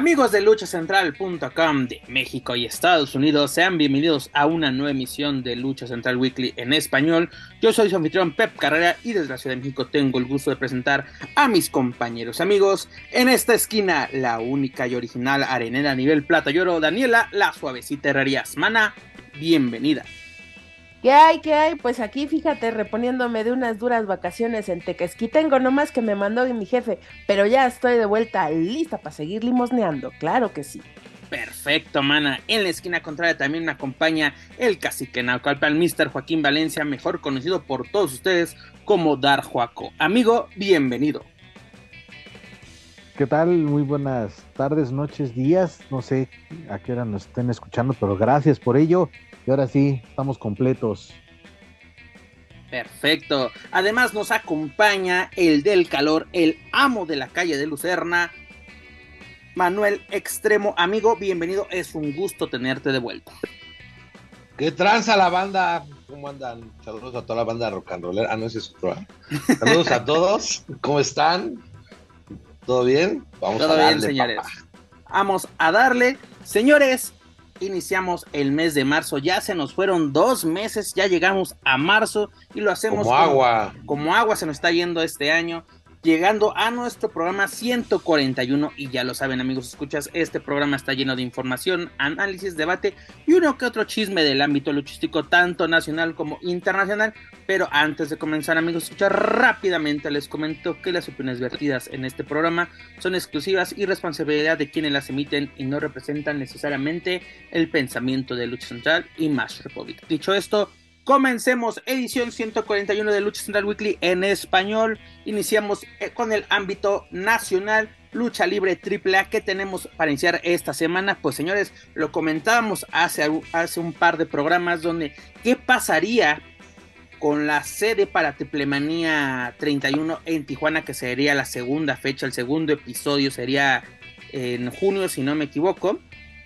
Amigos de luchacentral.com de México y Estados Unidos, sean bienvenidos a una nueva emisión de Lucha Central Weekly en español. Yo soy su anfitrión Pep Carrera y desde la Ciudad de México tengo el gusto de presentar a mis compañeros amigos. En esta esquina, la única y original arenera a nivel plata y oro, Daniela, la suavecita herrerías. Mana, bienvenida. ¿Qué hay? ¿Qué hay? Pues aquí fíjate, reponiéndome de unas duras vacaciones en Tequesquí. Tengo nomás que me mandó mi jefe, pero ya estoy de vuelta lista para seguir limosneando, claro que sí. Perfecto, mana. En la esquina contraria también me acompaña el cacique Naucalpan, Mr. Joaquín Valencia, mejor conocido por todos ustedes como Dar Joaco. Amigo, bienvenido. ¿Qué tal? Muy buenas tardes, noches, días. No sé a qué hora nos estén escuchando, pero gracias por ello. Ahora sí, estamos completos. Perfecto. Además nos acompaña el del calor, el amo de la calle de Lucerna, Manuel Extremo. Amigo, bienvenido. Es un gusto tenerte de vuelta. ¿Qué tranza la banda? ¿Cómo andan? Saludos a toda la banda rock and roller. Ah, no, ese es otro. ¿eh? Saludos a todos. ¿Cómo están? ¿Todo bien? Vamos Todo a darle, bien, señores. Vamos a darle. Señores, iniciamos el mes de marzo, ya se nos fueron dos meses, ya llegamos a marzo y lo hacemos como, agua. Como agua se nos está yendo este año llegando a nuestro programa 141 y ya lo saben amigos, escuchas, este programa está lleno de información, análisis, debate y uno que otro chisme del ámbito luchístico tanto nacional como internacional, pero antes de comenzar amigos, escuchar rápidamente les comento que las opiniones vertidas en este programa son exclusivas y responsabilidad de quienes las emiten y no representan necesariamente el pensamiento de Lucha Central y Mash Republic. Dicho esto, Comencemos edición 141 de Lucha Central Weekly en español. Iniciamos eh, con el ámbito nacional. Lucha Libre AAA que tenemos para iniciar esta semana. Pues señores, lo comentábamos hace, hace un par de programas donde qué pasaría con la sede para Triplemanía 31 en Tijuana, que sería la segunda fecha, el segundo episodio sería en junio, si no me equivoco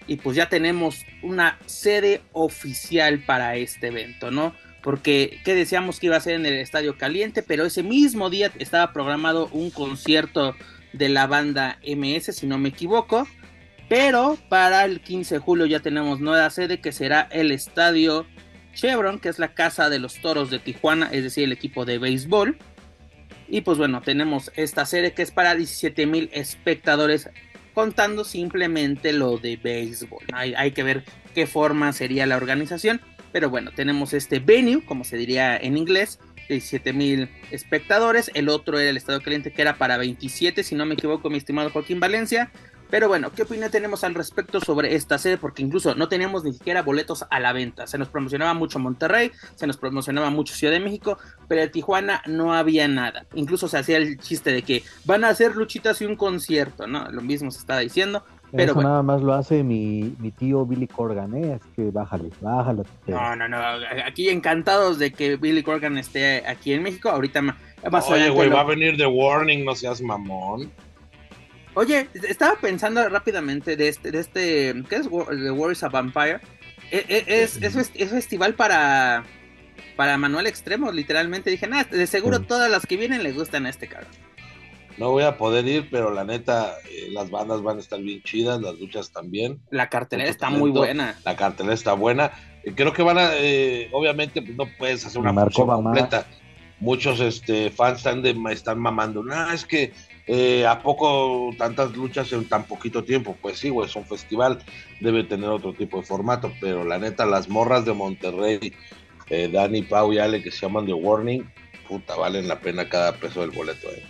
y pues ya tenemos una sede oficial para este evento, ¿no? Porque que decíamos que iba a ser en el Estadio Caliente, pero ese mismo día estaba programado un concierto de la banda MS, si no me equivoco. Pero para el 15 de julio ya tenemos nueva sede que será el Estadio Chevron, que es la casa de los toros de Tijuana, es decir, el equipo de béisbol. Y pues bueno, tenemos esta sede que es para 17 mil espectadores contando simplemente lo de béisbol. Hay, que ver qué forma sería la organización, pero bueno, tenemos este venue, como se diría en inglés, de mil espectadores, el otro era el Estado Caliente que era para 27, si no me equivoco, mi estimado Joaquín Valencia, pero bueno, ¿qué opinión tenemos al respecto sobre esta sede? Porque incluso no teníamos ni siquiera boletos a la venta. Se nos promocionaba mucho Monterrey, se nos promocionaba mucho Ciudad de México, pero en Tijuana no había nada. Incluso se hacía el chiste de que van a hacer luchitas y un concierto, ¿no? Lo mismo se estaba diciendo. Pero Eso nada más lo hace mi, mi tío Billy Corgan, ¿eh? Es que bájale, bájale. No, no, no. Aquí encantados de que Billy Corgan esté aquí en México. Ahorita más Oye, güey, va a venir The Warning, no seas mamón. Oye, estaba pensando rápidamente de este, de este, ¿qué es The War is a Vampire? E, e, es, es, festival para, para Manuel Extremo, literalmente. Dije, nada, de seguro todas las que vienen le gustan a este cabrón. No voy a poder ir, pero la neta, eh, las bandas van a estar bien chidas, las luchas también. La cartelera está muy buena. La cartelera está buena. Creo que van a, eh, obviamente, pues, no puedes hacer una función completa. Muchos este, fans están, de, están mamando. No, es que eh, ¿A poco tantas luchas en tan poquito tiempo? Pues sí, güey, es un festival, debe tener otro tipo de formato, pero la neta, las morras de Monterrey, eh, Dani, Pau y Ale, que se llaman The Warning, puta, valen la pena cada peso del boleto. Eh.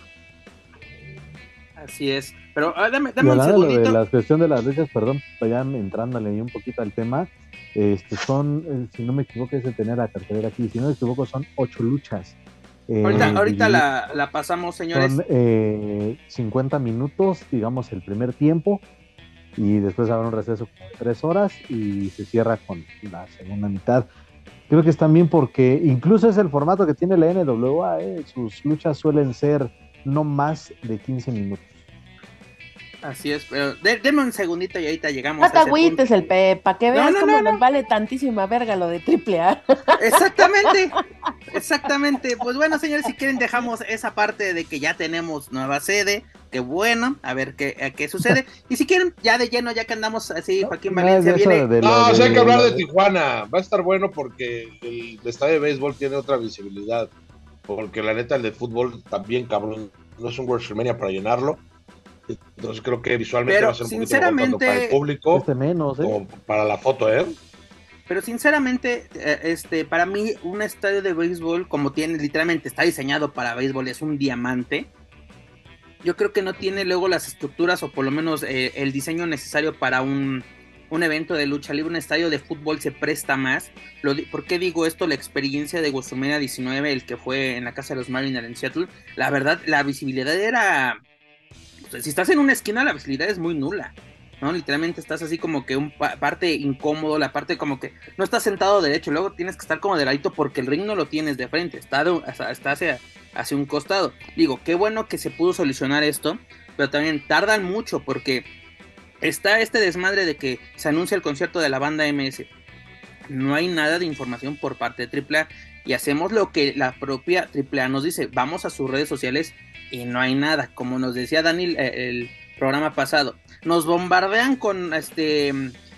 Así es, pero ah, dame, dame un segundito. De la cuestión de las luchas, perdón, ya entrándole un poquito al tema, este son, eh, si no me equivoco, es de tener la cartelera aquí, si no me equivoco, son ocho luchas ahorita, eh, la, pasamos, señores. Son 50 eh, minutos, digamos, el primer tiempo. Y después habrá un receso de tres horas y se cierra con la segunda mitad. Creo que es también porque incluso es el formato que tiene la NWA, ¿eh? sus luchas suelen ser no más de 15 minutos. Así es, pero denme un segundito y ahorita llegamos. No agüites el Pepa, que veas cómo nos vale tantísima verga lo de triple A. Exactamente, exactamente. Pues bueno, señores, si quieren dejamos esa parte de que ya tenemos nueva sede, que bueno, a ver qué, qué sucede. Y si quieren, ya de lleno, ya que andamos así, Joaquín Valencia viene. no, hay que hablar de Tijuana. Va a estar bueno porque el estadio de béisbol tiene otra visibilidad. Porque la neta, el de fútbol también, cabrón, no es un WrestleMania para llenarlo entonces creo que visualmente va a ser un sinceramente, para el público este menos, ¿eh? para la foto, ¿eh? Pero sinceramente, eh, este, para mí, un estadio de béisbol, como tiene, literalmente está diseñado para béisbol, es un diamante. Yo creo que no tiene luego las estructuras o por lo menos eh, el diseño necesario para un, un, evento de lucha libre. Un estadio de fútbol se presta más. Lo, ¿Por qué digo esto? La experiencia de WrestleMania 19, el que fue en la casa de los Mariners en Seattle, la verdad, la visibilidad era si estás en una esquina, la visibilidad es muy nula. ¿no? Literalmente estás así como que un parte incómodo, la parte como que no estás sentado derecho, luego tienes que estar como de ladito porque el ring no lo tienes de frente, está, hacia, hacia un costado. Digo, qué bueno que se pudo solucionar esto, pero también tardan mucho porque está este desmadre de que se anuncia el concierto de la banda MS. No hay nada de información por parte de AAA y hacemos lo que la propia AAA nos dice. Vamos a sus redes sociales y no hay nada. Como nos decía Daniel eh, el programa pasado, nos bombardean con este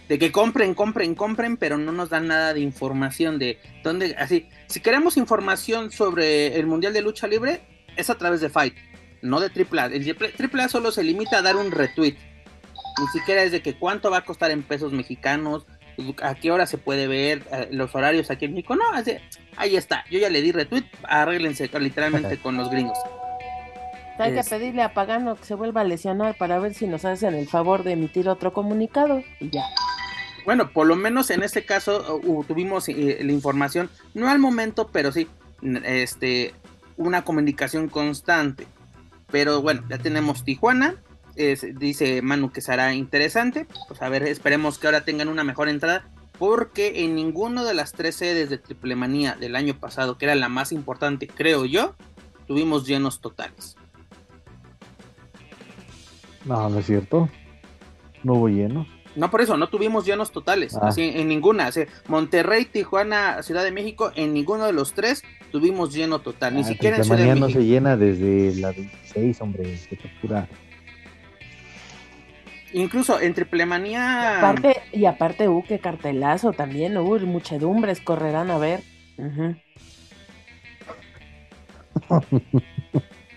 de que compren, compren, compren, pero no nos dan nada de información de dónde, así, si queremos información sobre el Mundial de Lucha Libre, es a través de Fight, no de AAA. El AAA solo se limita a dar un retweet. Ni siquiera es de que cuánto va a costar en pesos mexicanos, a qué hora se puede ver, eh, los horarios aquí en México. No, así, ahí está. Yo ya le di retweet, arréglense literalmente con los gringos. Hay que pedirle a Pagano que se vuelva a lesionar para ver si nos hacen el favor de emitir otro comunicado y ya. Bueno, por lo menos en este caso uh, tuvimos eh, la información, no al momento, pero sí, este, una comunicación constante. Pero bueno, ya tenemos Tijuana, dice Manu que será interesante. Pues a ver, esperemos que ahora tengan una mejor entrada. Porque en ninguno de las tres sedes de Triple Manía del año pasado, que era la más importante, creo yo, tuvimos llenos totales. No, no es cierto. No hubo llenos. No, por eso, no tuvimos llenos totales. Ah. Así, en ninguna. Monterrey, Tijuana, Ciudad de México, en ninguno de los tres tuvimos lleno total. Ni ah, siquiera en Ciudad de México. no se llena desde la 26, hombre. Qué tortura. Incluso en Triplemanía. Y aparte, y aparte, uh, qué cartelazo también. Uh, muchedumbres correrán a ver.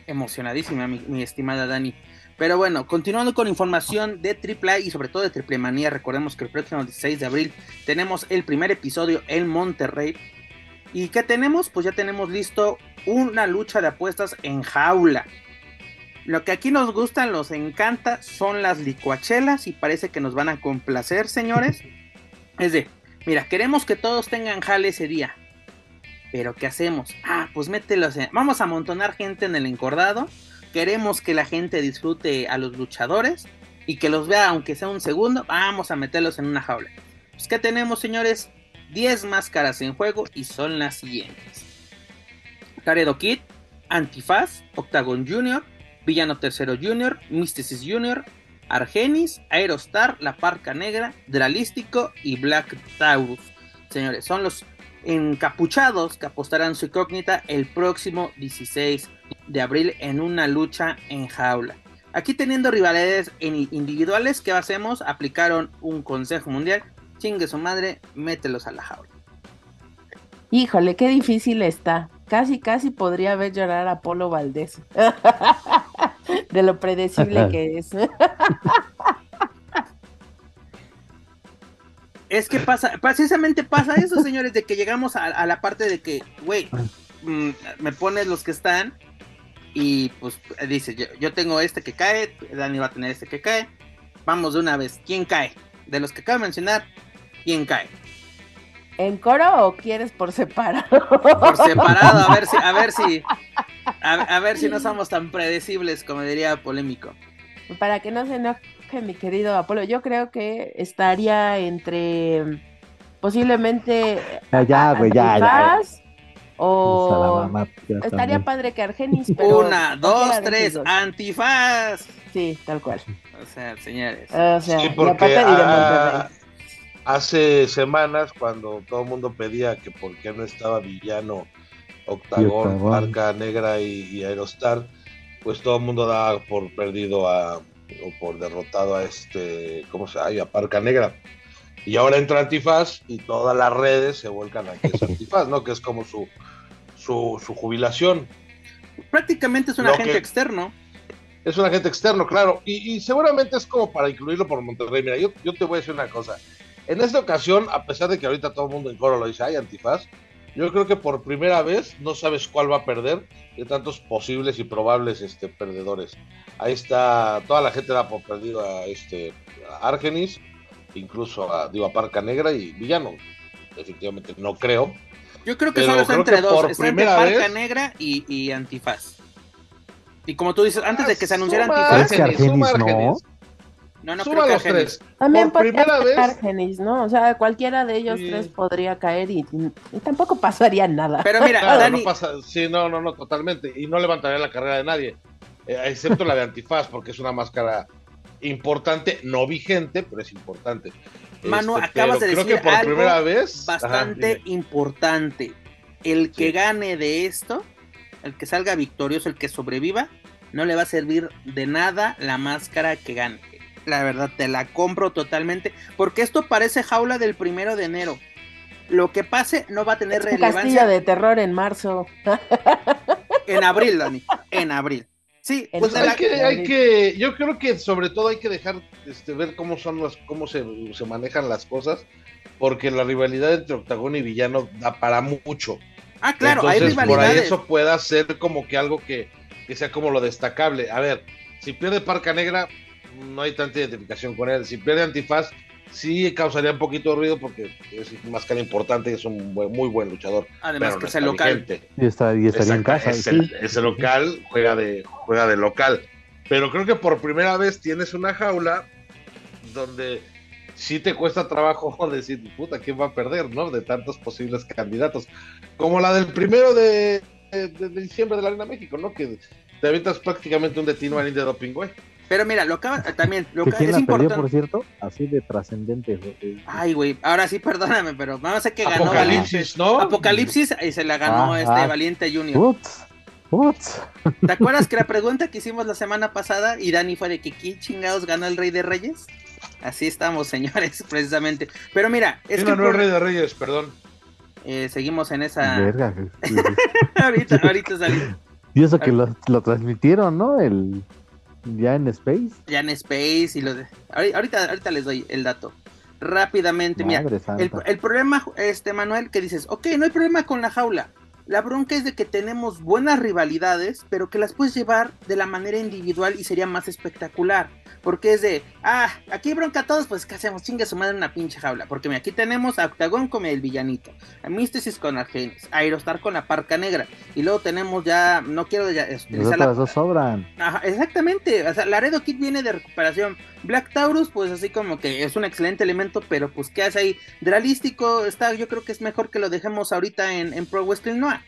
Emocionadísima, mi estimada Dani. Pero bueno, continuando con información de AAA y sobre todo de Triple Manía, recordemos que el próximo 16 de abril tenemos el primer episodio en Monterrey. ¿Y qué tenemos? Pues ya tenemos listo una lucha de apuestas en jaula. Lo que aquí nos gusta, nos encanta, son las licuachelas y parece que nos van a complacer, señores. Es de, mira, queremos que todos tengan jale ese día. Pero ¿qué hacemos? Ah, pues mételos en... Vamos a amontonar gente en el encordado queremos que la gente disfrute a los luchadores y que los vea aunque sea un segundo, vamos a meterlos en una jaula. Pues ¿qué tenemos señores? 10 máscaras en juego y son las siguientes. Caredo Kid, Antifaz, Octagon Jr., Villano Tercero Jr., Mysticis Jr., Argenis, Aerostar, La Parca Negra, Dralístico y Black Taurus. Señores, son los encapuchados que apostarán su incógnita el próximo 16 de abril en una lucha en jaula. Aquí teniendo rivalidades individuales, ¿qué hacemos? Aplicaron un consejo mundial. Chingue su madre, mételos a la jaula. Híjole, qué difícil está. Casi, casi podría ver llorar a Polo Valdés. de lo predecible que es. es que pasa, precisamente pasa eso, señores, de que llegamos a, la parte de que, güey, mm, me pones los que están y pues dice, yo, tengo este que cae, Dani va a tener este que cae. Vamos de una vez, ¿quién cae? De los que acabo de mencionar, ¿quién cae? ¿En coro o quieres por separado? Por separado, a ver si, a ver si, a, ver si no somos tan predecibles, como diría polémico. Para que no se enoje mi querido Apolo, yo creo que estaría entre posiblemente ya, güey, ya, ya, o estaría padre que Argenis, pero una, dos, tres, antifaz. Sí, tal cual. O sea, señores. O sea, sí, porque hace semanas cuando todo el mundo pedía que por qué no estaba villano Octagón, Marca Negra y, Aerostar, pues todo el mundo daba por perdido a o por derrotado a este, ¿cómo se llama? A Parca Negra. Y ahora entra Antifaz y todas las redes se vuelcan a que es Antifaz, ¿no? Que es como su, su, su jubilación. Prácticamente es un agente externo. Es un agente externo, claro. Y, seguramente es como para incluirlo por Monterrey. Mira, yo, yo te voy a decir una cosa. En esta ocasión, a pesar de que ahorita todo el mundo en coro lo dice, hay Antifaz, yo creo que por primera vez no sabes cuál va a perder de tantos posibles y probables este, perdedores. Ahí está, toda la gente da por perdido a este Argenis, incluso a, digo, a Parca Negra y Villano. Definitivamente no creo. Yo creo que solo está entre dos, está entre Parca Negra y, Antifaz. Y como tú dices, antes de que se anunciara Antifaz, Argenis, no, no creo que los tres. También por primera vez. Argenis, ¿no? O sea, cualquiera de ellos tres podría caer y, tampoco pasaría nada. Pero mira, Dani... no pasa, sí, no, no, no, totalmente. Y no levantaría la carrera de nadie, eh, excepto la de Antifaz, porque es una máscara importante, no vigente, pero es importante. Manu, este, acabas de decir creo que por primera vez bastante importante. El que gane de esto, el que salga victorioso, el que sobreviva, no le va a servir de nada la máscara que gane la verdad te la compro totalmente, porque esto parece jaula del primero de enero. Lo que pase no va a tener relevancia. Castillo de terror en marzo. En abril, Dani, en abril. Sí, pues hay, que, hay que, yo creo que sobre todo hay que dejar este, ver cómo son las, cómo se, se manejan las cosas, porque la rivalidad entre Octagón y Villano da para mucho. Ah, claro, hay rivalidades. Por ahí eso pueda ser como que algo que, que sea como lo destacable. A ver, si pierde Parca Negra, no hay tanta identificación con él. Si pierde antifaz, sí causaría un poquito de ruido porque es un máscara importante y es un muy buen luchador. Además que es el local. Y, está, y estaría en casa. Es el, local, juega de, juega de local. Pero creo que por primera vez tienes una jaula donde sí te cuesta trabajo decir, puta, ¿quién va a perder, no? De tantos posibles candidatos. Como la del primero de, diciembre de la Arena México, ¿no? Que te avientas prácticamente un detino al de doping, güey. Pero mira, lo acaba también. Lo que es importante. por cierto? Así de trascendente. Ay, güey. Ahora sí, perdóname, pero vamos a que ganó Apocalipsis, ¿no? Apocalipsis y se la ganó este Valiente Junior. ¿Te acuerdas que la pregunta que hicimos la semana pasada y Dani fue de que ¿quién chingados ganó el Rey de Reyes? Así estamos, señores, precisamente. Pero mira, es que. No, el Rey de Reyes, perdón. Eh, seguimos en esa. Verga, ahorita, ahorita salimos. Y eso que lo, lo transmitieron, ¿no? El ya en Space. Ya en Space y lo de... Ahorita, ahorita les doy el dato. Rápidamente, mira. El, el, problema, este Manuel, que dices, ok, no hay problema con la jaula. La bronca es de que tenemos buenas rivalidades, pero que las puedes llevar de la manera individual y sería más espectacular. Porque es de, ah, aquí bronca a todos, pues ¿qué hacemos? Chinga su madre en una pinche jaula. Porque mira, aquí tenemos a Octagón con el villanito, a Místesis con Argenis, a Aerostar con la Parca Negra. Y luego tenemos ya, no quiero ya. Las la... dos sobran. Ajá, exactamente. O sea, Laredo Kid viene de recuperación. Black Taurus, pues así como que es un excelente elemento, pero pues ¿qué hace ahí? Dralístico está, yo creo que es mejor que lo dejemos ahorita en, Pro Wrestling Noir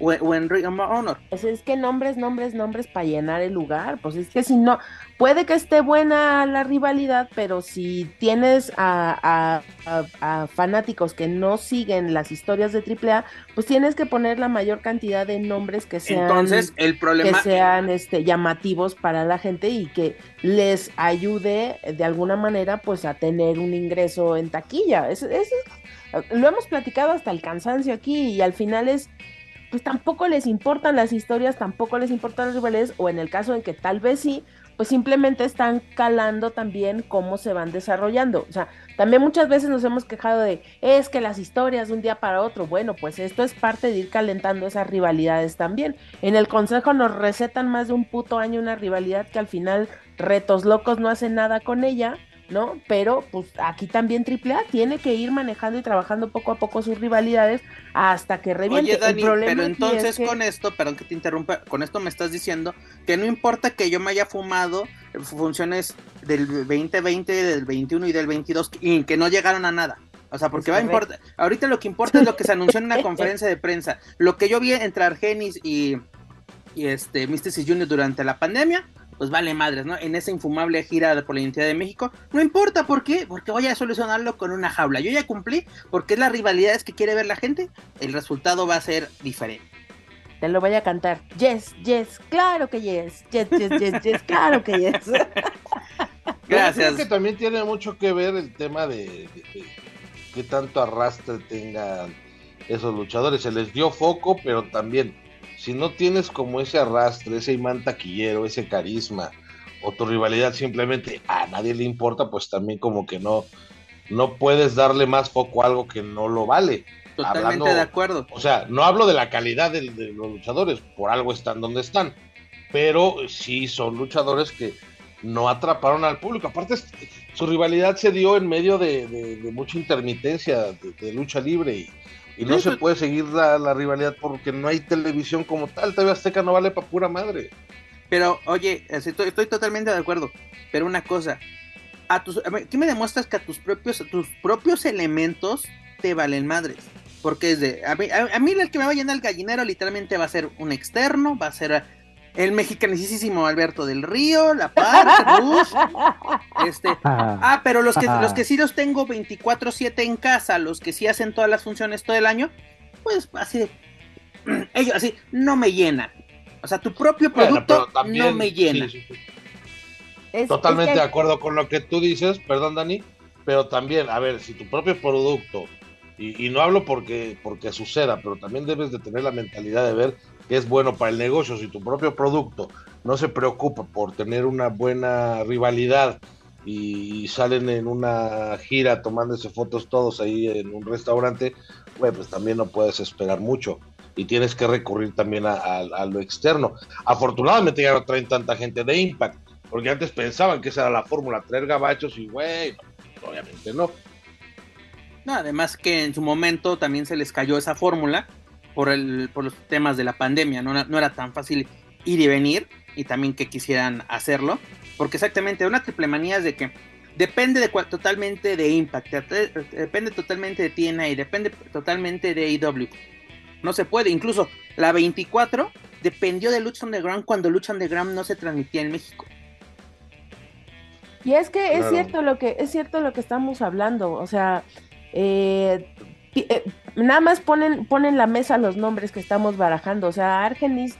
o, en Ring of Honor. Pues es que nombres, nombres, nombres para llenar el lugar. Pues es que si no, puede que esté buena la rivalidad, pero si tienes a, fanáticos que no siguen las historias de AAA, pues tienes que poner la mayor cantidad de nombres que sean, Entonces, el problema... que sean este, llamativos para la gente y que les ayude de alguna manera pues a tener un ingreso en taquilla. Es, lo hemos platicado hasta el cansancio aquí y al final es pues tampoco les importan las historias, tampoco les importan las rivalidades, o en el caso en que tal vez sí, pues simplemente están calando también cómo se van desarrollando. O sea, también muchas veces nos hemos quejado de, es que las historias de un día para otro, bueno, pues esto es parte de ir calentando esas rivalidades también. En el consejo nos recetan más de un puto año una rivalidad que al final retos locos no hacen nada con ella ¿no? Pero pues aquí también AAA tiene que ir manejando y trabajando poco a poco sus rivalidades hasta que reviente. Oye, Dani, pero entonces con esto, perdón que te interrumpa, con esto me estás diciendo que no importa que yo me haya fumado funciones del 2020, del 21 y del 22 y que no llegaron a nada. O sea, porque va a importar. Ahorita lo que importa es lo que se anunció en una conferencia de prensa. Lo que yo vi entre Argenis y, y este Mysticis Junior durante la pandemia, pues vale madres, ¿no? En esa infumable gira por la identidad de México. No importa por qué, porque voy a solucionarlo con una jaula. Yo ya cumplí, porque es la rivalidad que quiere ver la gente. El resultado va a ser diferente. Te lo voy a cantar. Yes, yes, claro que yes. Yes, yes, yes, yes, claro que yes. Gracias. Creo que también tiene mucho que ver el tema de, qué tanto arrastre tengan esos luchadores. Se les dio foco, pero también, si no tienes como ese arrastre, ese imán taquillero, ese carisma, o tu rivalidad simplemente a nadie le importa, pues también como que no, no puedes darle más foco a algo que no lo vale. Totalmente de acuerdo. O sea, no hablo de la calidad de, de, los luchadores, por algo están donde están, pero sí son luchadores que no atraparon al público. Aparte, su rivalidad se dio en medio de, mucha intermitencia de, lucha libre y, no se puede seguir la, rivalidad porque no hay televisión como tal. TV Azteca no vale para pura madre. Pero, oye, estoy, estoy totalmente de acuerdo. Pero una cosa, a tus, ¿qué me demuestras que a tus propios, tus propios elementos te valen madres? Porque es de, a mí, a, mí el que me va a llenar el gallinero literalmente va a ser un externo, va a ser el mexicanísimo Alberto del Río, La Paz, Rush, este, ah, pero los que, los que sí los tengo 24-7 en casa, los que sí hacen todas las funciones todo el año, pues así ellos así, no me llenan. O sea, tu propio producto no me llena. Totalmente de acuerdo con lo que tú dices, perdón Dani, pero también, a ver, si tu propio producto y, no hablo porque, porque suceda, pero también debes de tener la mentalidad de ver que es bueno para el negocio. Si tu propio producto no se preocupa por tener una buena rivalidad y salen en una gira tomándose fotos todos ahí en un restaurante, pues también no puedes esperar mucho y tienes que recurrir también a, lo externo. Afortunadamente ya no traen tanta gente de Impact, porque antes pensaban que esa era la fórmula, traer gabachos y güey, obviamente no. No, además que en su momento también se les cayó esa fórmula por, el, por los temas de la pandemia, no, no era tan fácil ir y venir y también que quisieran hacerlo, porque exactamente una triple manía es de que depende de totalmente de Impact, depende totalmente de TNA y depende totalmente de AEW. No se puede, incluso la 24 dependió de Lucha Underground cuando Lucha Underground no se transmitía en México. Y es que es cierto lo que es cierto lo que estamos hablando, o sea, eh, eh, nada más ponen, ponen la mesa los nombres que estamos barajando. O sea, Argenis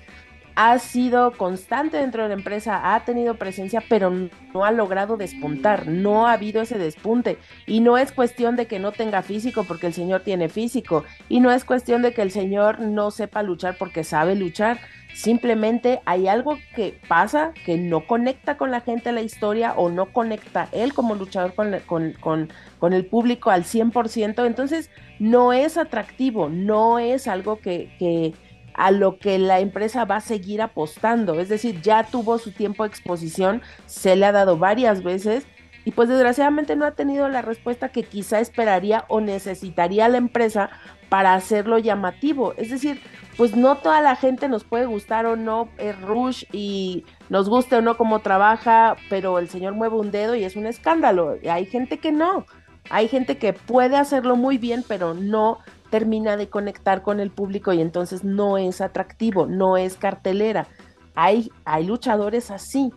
ha sido constante dentro de la empresa, ha tenido presencia, pero no ha logrado despuntar, no ha habido ese despunte. Y no es cuestión de que no tenga físico porque el señor tiene físico, y no es cuestión de que el señor no sepa luchar porque sabe luchar. Simplemente hay algo que pasa que no conecta con la gente la historia o no conecta él como luchador con, con, el público al 100%. Entonces no es atractivo, no es algo que a lo que la empresa va a seguir apostando. Es decir, ya tuvo su tiempo de exposición, se le ha dado varias veces y pues desgraciadamente no ha tenido la respuesta que quizá esperaría o necesitaría la empresa para hacerlo llamativo. Es decir, pues no toda la gente nos puede gustar o no es Rush y nos guste o no cómo trabaja, pero el señor mueve un dedo y es un escándalo. Hay gente que no. Hay gente que puede hacerlo muy bien, pero no termina de conectar con el público y entonces no es atractivo, no es cartelera. Hay, hay luchadores así.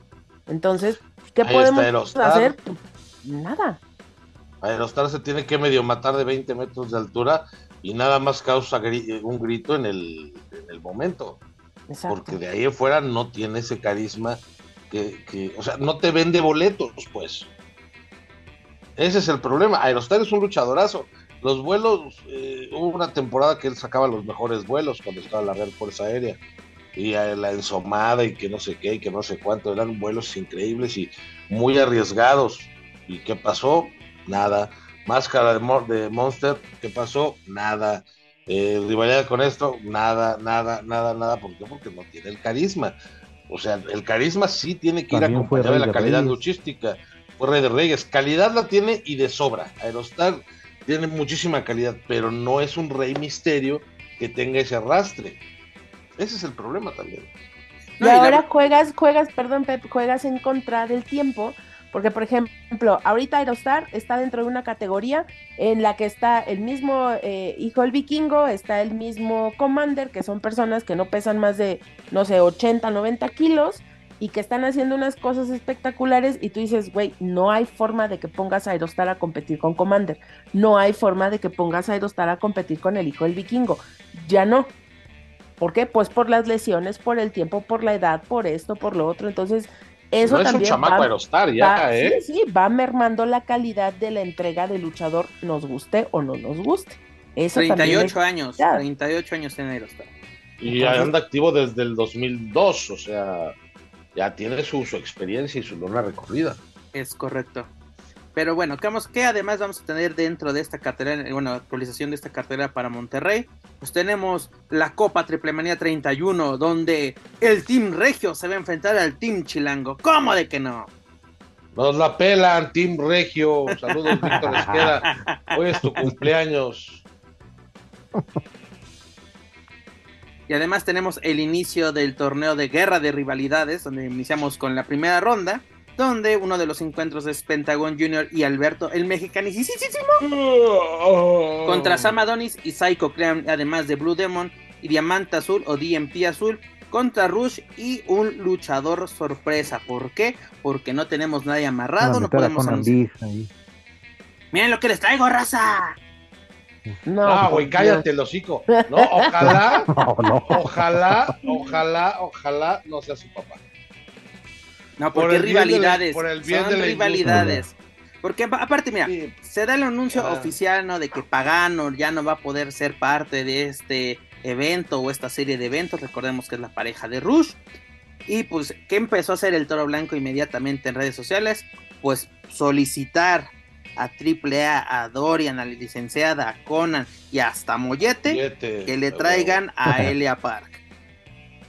Entonces, ¿qué podemos hacer? Nada. Aerostar se tiene que medio matar de 20 metros de altura y nada más causa un grito en el, momento. Porque de ahí afuera no tiene ese carisma que, o sea, no te vende boletos, pues. Ese es el problema. Aerostar es un luchadorazo. Los vuelos, eh, hubo una temporada que él sacaba los mejores vuelos cuando estaba la Real Fuerza Aérea. Y la ensomada y que no sé qué, y que no sé cuánto. Eran vuelos increíbles y muy arriesgados. ¿Y qué pasó? Nada Máscara de, Monster, ¿qué pasó? Nada. Eh, rivalidad con esto, nada, nada, nada, nada. ¿Por qué? Porque no tiene el carisma. O sea, el carisma sí tiene que ir acompañado de la calidad luchística. Fue Rey de Reyes. Calidad la tiene y de sobra. Aerostar tiene muchísima calidad, pero no es un rey misterio que tenga ese arrastre. Ese es el problema también. Y ahora juegas, juegas, perdón, Pep, juegas en contra del tiempo porque, por ejemplo, ahorita Aerostar está dentro de una categoría en la que está el mismo eh, hijo del vikingo, está el mismo commander, que son personas que no pesan más de, no sé, 80, 90 kilos y que están haciendo unas cosas espectaculares y tú dices, güey, no hay forma de que pongas a Aerostar a competir con Commander, no hay forma de que pongas a Aerostar a competir con el hijo del vikingo, ya no. ¿Por qué? Pues por las lesiones, por el tiempo, por la edad, por esto, por lo otro. Entonces, eso no también es un chamaco Aerostar ya, ¿eh? Sí, sí, va mermando la calidad de la entrega del luchador, nos guste o no nos guste. Eso 38 años, 38 años en Aerostar. Y anda activo desde el 2002, o sea, ya tiene su, su experiencia y su lona recorrida. Es correcto. Pero bueno, ¿qué, además vamos a tener dentro de esta cartera, bueno, actualización de esta cartera para Monterrey? Pues tenemos la Copa Triplemanía 31, donde el Team Regio se va a enfrentar al Team Chilango. ¿Cómo de que no? Nos la pelan, Team Regio. Saludos, Víctor Esqueda. Hoy es tu cumpleaños. Y además tenemos el inicio del torneo de guerra de rivalidades, donde iniciamos con la primera ronda donde uno de los encuentros es Pentagon Junior y Alberto, el mexicanísimo, contra Sam Adonis y Psycho Clown, además de Blue Demon y Diamante Azul o DMP Azul, contra Rush y un luchador sorpresa. ¿Por qué? Porque no tenemos nadie amarrado, no, podemos Miren lo que les traigo, raza. No, ah, güey, cállate el hocico. No, ojalá, ojalá, ojalá, ojalá no sea su papá. No, porque rivalidades. por el bien son rivalidades. Porque aparte, mira, se da el anuncio oficial, ¿no? De que Pagano ya no va a poder ser parte de este evento o esta serie de eventos. Recordemos que es la pareja de Rush. Y pues, ¿qué empezó a hacer el Toro Blanco inmediatamente en redes sociales? Pues solicitar a AAA, a Dorian, a la licenciada, a Conan y hasta Mollete, que le traigan a Elia Park.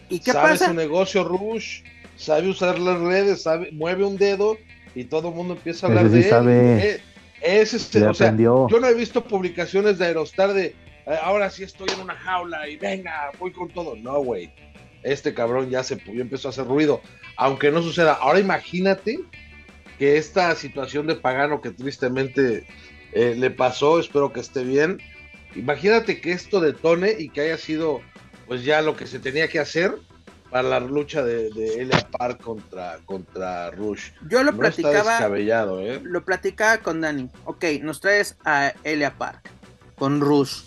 ¿Y qué ¿Sabe pasa? su negocio Rush? Sabe usar las redes, sabe, mueve un dedo y todo el mundo empieza a hablar de él. Es, este, o sea, yo no he visto publicaciones de Aerostar de eh, ahora sí estoy en una jaula y venga, voy con todo. No, güey. Este cabrón ya se empezó a hacer ruido. Aunque no suceda. Ahora imagínate que esta situación de Pagano que tristemente eh, le pasó, espero que esté bien. Imagínate que esto detone y que haya sido pues ya lo que se tenía que hacer para la lucha de, de Elia Park contra, contra Rush. Yo lo platicaba. ¿eh? Lo platicaba con Dani. Ok, nos traes a Elia Park con Rush.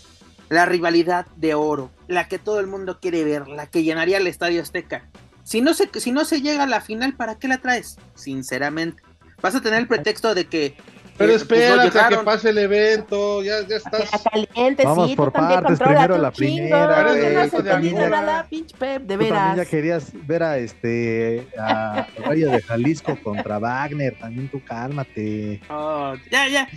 La rivalidad de oro, la que todo el mundo quiere ver, la que llenaría el estadio Azteca. Si no se, si no se llega a la final, ¿para qué la traes? Sinceramente. Vas a tener el pretexto de que pero eh, pues, espérate a que pase el evento, ya, ya estás. Caliente, Vamos sí, por partes, primero la primera. Yo no nada, pinche Pep, de veras. también ya querías ver a este a Rayo de Jalisco contra Wagner, también tú cálmate. Oh, ya, ya.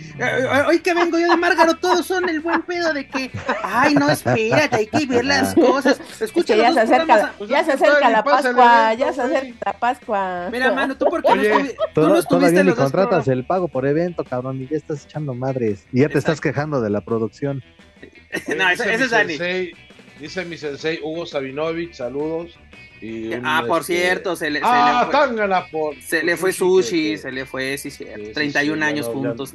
Hoy que vengo yo de Márgaro, todos son el buen pedo de que, ay, no, espérate, hay que ver las cosas. Escucha, ya se acerca, ya se acerca la Pascua, ya se acerca la Pascua. Mira, mano, tú porque no, estuviste, tú no estuviste ni contratas el pago por evento, cabrón, y ya estás echando madres. Y ya te estás quejando de la producción. no, ese, es Dani. dice mi sensei Hugo Sabinovich, saludos. Y ah, por este, cierto, se le, ah, se le fue, se le fue sushi, se le fue, sí, cierto, 31 años juntos.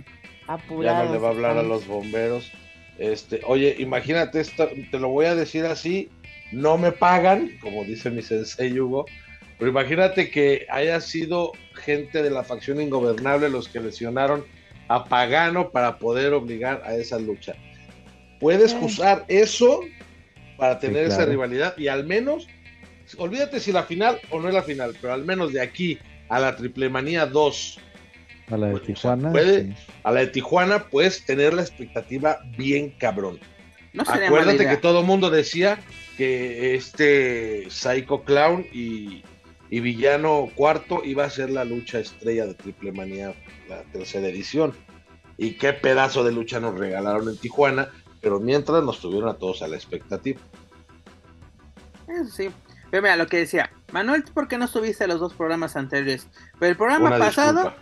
Ya, no le va a hablar a los bomberos. Este, oye, imagínate esto, te lo voy a decir así, no me pagan, como dice mi sensei Hugo, pero imagínate que haya sido gente de la facción ingobernable los que lesionaron a Pagano para poder obligar a esa lucha. Puedes usar eso para tener esa rivalidad y al menos, olvídate si la final o no es la final, pero al menos de aquí a la Triple Manía 2. A la de pues, Tijuana. A la de Tijuana puedes tener la expectativa bien cabrón. Acuérdate que todo el mundo decía que este Psycho Clown y, y Villano Cuarto iba a ser la lucha estrella de Triple Manía, la tercera edición. Y qué pedazo de lucha nos regalaron en Tijuana, pero mientras nos tuvieron a todos a la expectativa. Eso sí. Pero mira, lo que decía, Manuel, ¿por qué no estuviste a los dos programas anteriores? Pero el programa pasado,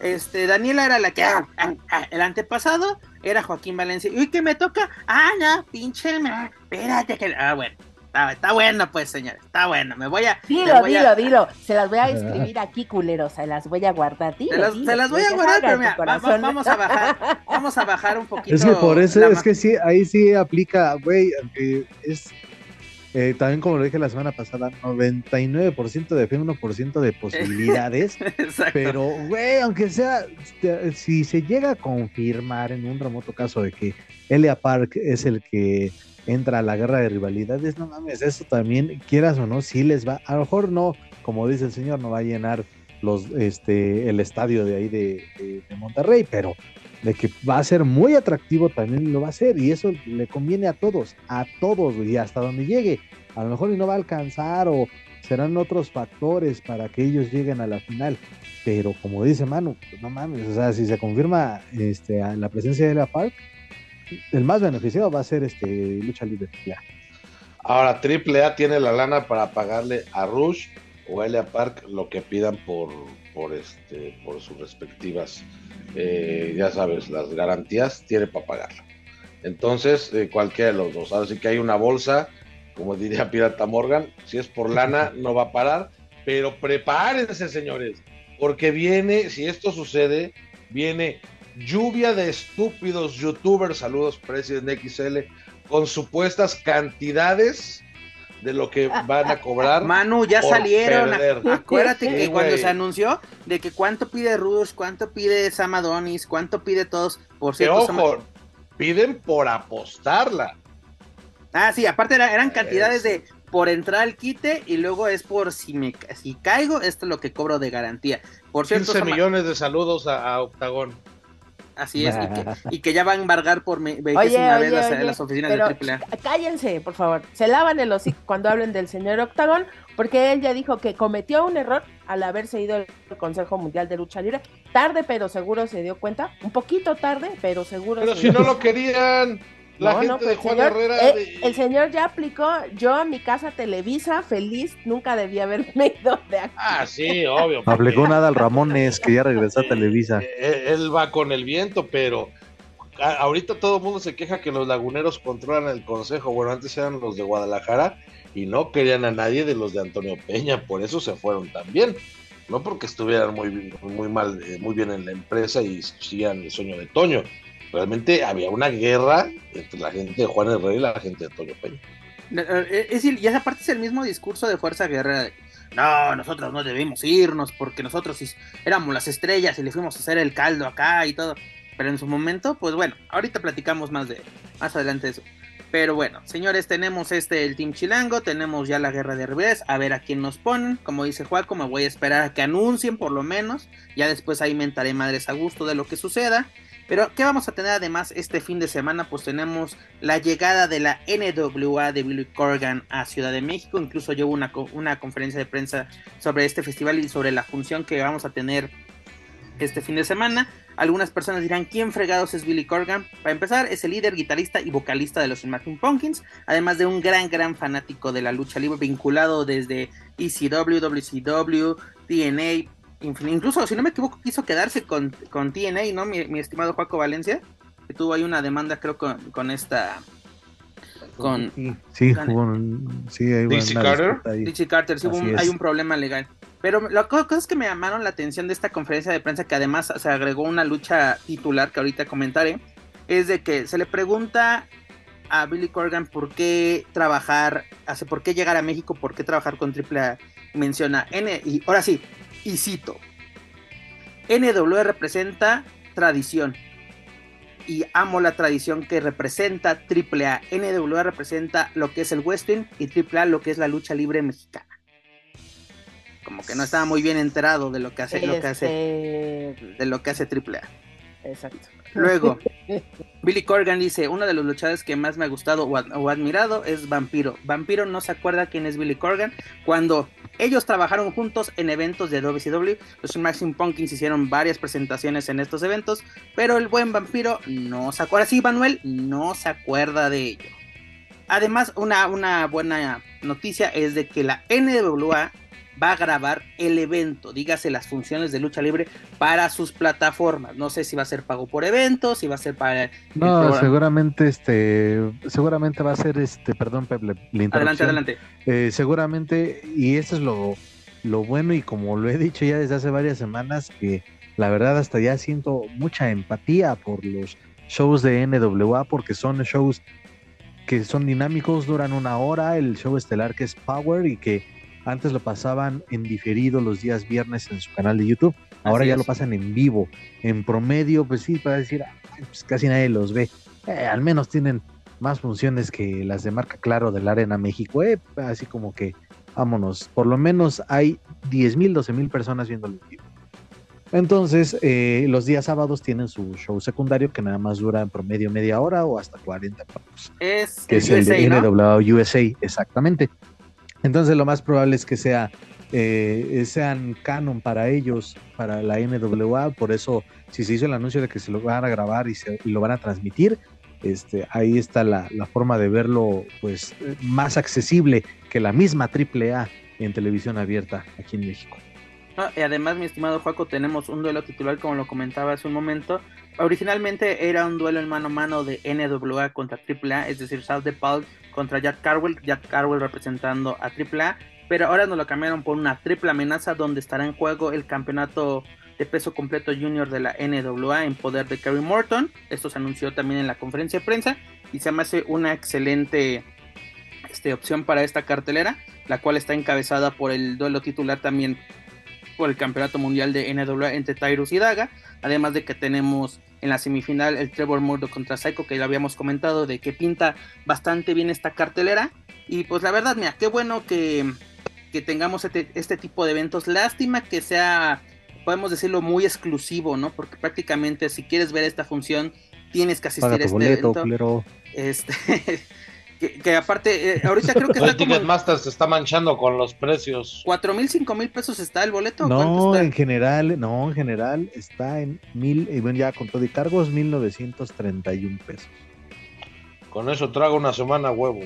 este, Daniela era la que, ah, ah, ah, el antepasado era Joaquín Valencia. ¿Y qué me toca? Ah, no, pinche, espérate que, ah, bueno está, está bueno, pues, señores, está bueno. Me voy a. Dilo, dilo, dilo. Se las voy a escribir aquí, culero. Se las voy a guardar. Dilo, se, las, se las voy a guardar, pero mira, vamos, a bajar. Vamos a bajar un poquito. Es que por eso, es que sí, ahí sí aplica, güey, aunque es. Eh, también como lo dije la semana pasada, 99% de fe, 1% de posibilidades. pero, güey, aunque sea, si se llega a confirmar en un remoto caso de que Elia Park es el que entra a la guerra de rivalidades, no mames, eso también, quieras o no, sí les va, a lo mejor no, como dice el señor, no va a llenar los, este, el estadio de ahí de, Monterrey, pero de que va a ser muy atractivo también lo va a ser y eso le conviene a todos, a todos y hasta donde llegue. A lo mejor y no va a alcanzar o serán otros factores para que ellos lleguen a la final, pero como dice Manu, pues no mames, o sea, si se confirma este, la presencia de la Park, el más beneficiado va a ser este lucha libre. Ya. Ahora, AAA tiene la lana para pagarle a Rush o a Elia Park lo que pidan por, por, este, por sus respectivas, eh, ya sabes, las garantías, tiene para pagarlo. Entonces, eh, cualquiera de los dos. Ahora sí que hay una bolsa, como diría Pirata Morgan, si es por lana, no va a parar, pero prepárense, señores, porque viene, si esto sucede, viene lluvia de estúpidos youtubers, saludos President XL, con supuestas cantidades de lo que van a cobrar. Manu, ya salieron. Acuérdate que cuando se anunció de que cuánto pide Rush, cuánto pide Samadonis, cuánto pide todos, por cierto. ojo, piden por apostarla. Ah, sí, aparte eran cantidades de por entrar al quite y luego es por si me si caigo, esto es lo que cobro de garantía. Por cierto, 15 millones de saludos a Octagón. Así es, y que, ya va a embargar por vigésima vez las, oficinas de AAA. Cállense, por favor. Se lavan el hocico cuando hablen del señor Octagon, porque él ya dijo que cometió un error al haberse ido al Consejo Mundial de Lucha Libre. Tarde, pero seguro se dio cuenta. Un poquito tarde, pero seguro. Pero si no lo querían. La gente de pues, Juan Herrera. Eh, el señor ya aplicó. Yo a mi casa Televisa, feliz, nunca debía haberme ido de aquí. Ah, sí, obvio. Aplicó nada al Ramones, que ya regresó a Televisa. Eh, eh, él va con el viento, pero ahorita todo el mundo se queja que los laguneros controlan el consejo. Bueno, antes eran los de Guadalajara y no querían a nadie de los de Antonio Peña, por eso se fueron también. No porque estuvieran muy, muy mal, muy bien en la empresa y sigan el sueño de Toño realmente había una guerra entre la gente de Juan Herrera y la gente de Antonio Peña. Eh, es y esa parte es el mismo discurso de Fuerza Guerrera. No, nosotros no debimos irnos porque nosotros éramos las estrellas y le fuimos a hacer el caldo acá y todo. Pero en su momento, pues bueno, ahorita platicamos más de más adelante de eso. Pero bueno, señores, tenemos este el Team Chilango, tenemos ya la guerra de revés, a ver a quién nos ponen. Como dice Juaco, me voy a esperar a que anuncien por lo menos. Ya después ahí mentaré madres a gusto de lo que suceda. Pero, ¿qué vamos a tener además este fin de semana? Pues tenemos la llegada de la NWA de Billy Corgan a Ciudad de México. Incluso llevo una, una conferencia de prensa sobre este festival y sobre la función que vamos a tener este fin de semana. Algunas personas dirán, ¿quién fregados es Billy Corgan? Para empezar, es el líder, guitarrista y vocalista de los Smashing Pumpkins, además de un gran, gran fanático de la lucha libre, vinculado desde ECW, WCW, TNA, incluso si no me equivoco quiso quedarse con, con TNA, ¿no? Mi, estimado Juaco Valencia, que tuvo ahí una demanda creo con, con esta con sí, con, sí hay Dixie Carter. Dixie Carter sí hay un problema legal. Pero la cosa que me llamaron la atención de esta conferencia de prensa que además se agregó una lucha titular que ahorita comentaré es de que se le pregunta a Billy Corgan por qué trabajar hace por qué llegar a México por qué trabajar con AAA menciona N y ahora sí y cito, NW representa tradición y amo la tradición que representa AAA. NWA representa lo que es el western y AAA lo que es la lucha libre mexicana. Como que no estaba muy bien enterado de lo que hace, lo que hace este de lo que hace AAA. Exacto. Luego, Billy Corgan dice, uno de los luchadores que más me ha gustado o, admirado es Vampiro. Vampiro no se acuerda quién es Billy Corgan. Cuando ellos trabajaron juntos en eventos de WCW, los Maxim Pumpkins hicieron varias presentaciones en estos eventos, pero el buen Vampiro no se acuerda. Sí, Manuel no se acuerda de ello. Además, una, una buena noticia es de que la NWA va a grabar el evento, dígase las funciones de lucha libre para sus plataformas. No sé si va a ser pago por evento, si va a ser para No, seguramente este seguramente va a ser este, perdón, Pepe, Adelante, adelante. Eh, seguramente y eso es lo lo bueno y como lo he dicho ya desde hace varias semanas que la verdad hasta ya siento mucha empatía por los shows de NWA porque son shows que son dinámicos, duran una hora, el show estelar que es Power y que antes lo pasaban en diferido los días viernes en su canal de YouTube, ahora ya lo pasan en vivo, en promedio, pues sí, para decir, pues casi nadie los ve, eh, al menos tienen más funciones que las de marca Claro de la Arena México, eh, así como que vámonos, por lo menos hay 10 mil, 12 mil personas viendo en vivo. Entonces, eh, los días sábados tienen su show secundario que nada más dura en promedio media hora o hasta 40 minutos. Es que es el de NWA USA, exactamente. Entonces, lo más probable es que sea eh, sean canon para ellos, para la NWA. Por eso, si se hizo el anuncio de que se lo van a grabar y, se, lo van a transmitir, este, ahí está la, forma de verlo pues más accesible que la misma AAA en televisión abierta aquí en México y además, mi estimado Juaco, tenemos un duelo titular, como lo comentaba hace un momento. Originalmente era un duelo en mano a mano de NWA contra AAA, es decir, South de Paul contra Jack Carwell, Jack Carwell representando a AAA, pero ahora nos lo cambiaron por una triple amenaza donde estará en juego el campeonato de peso completo junior de la NWA en poder de Kerry Morton. Esto se anunció también en la conferencia de prensa y se me hace una excelente este, opción para esta cartelera, la cual está encabezada por el duelo titular también por el campeonato mundial de NWA entre Tyrus y Daga. Además de que tenemos en la semifinal el Trevor Murdo contra Psycho, que ya habíamos comentado, de que pinta bastante bien esta cartelera. Y pues la verdad, mira, qué bueno que, que tengamos este, este, tipo de eventos. Lástima que sea, podemos decirlo, muy exclusivo, ¿no? Porque prácticamente si quieres ver esta función, tienes que asistir a este evento. Este, Que, aparte, eh, ahorita creo que está Ticketmaster se está manchando con los precios. ¿Cuatro mil, cinco mil pesos está el boleto? No, en general, no, en general está en mil, y bueno, ya con todo y cargos, mil novecientos treinta y un pesos. Con eso trago una semana huevo.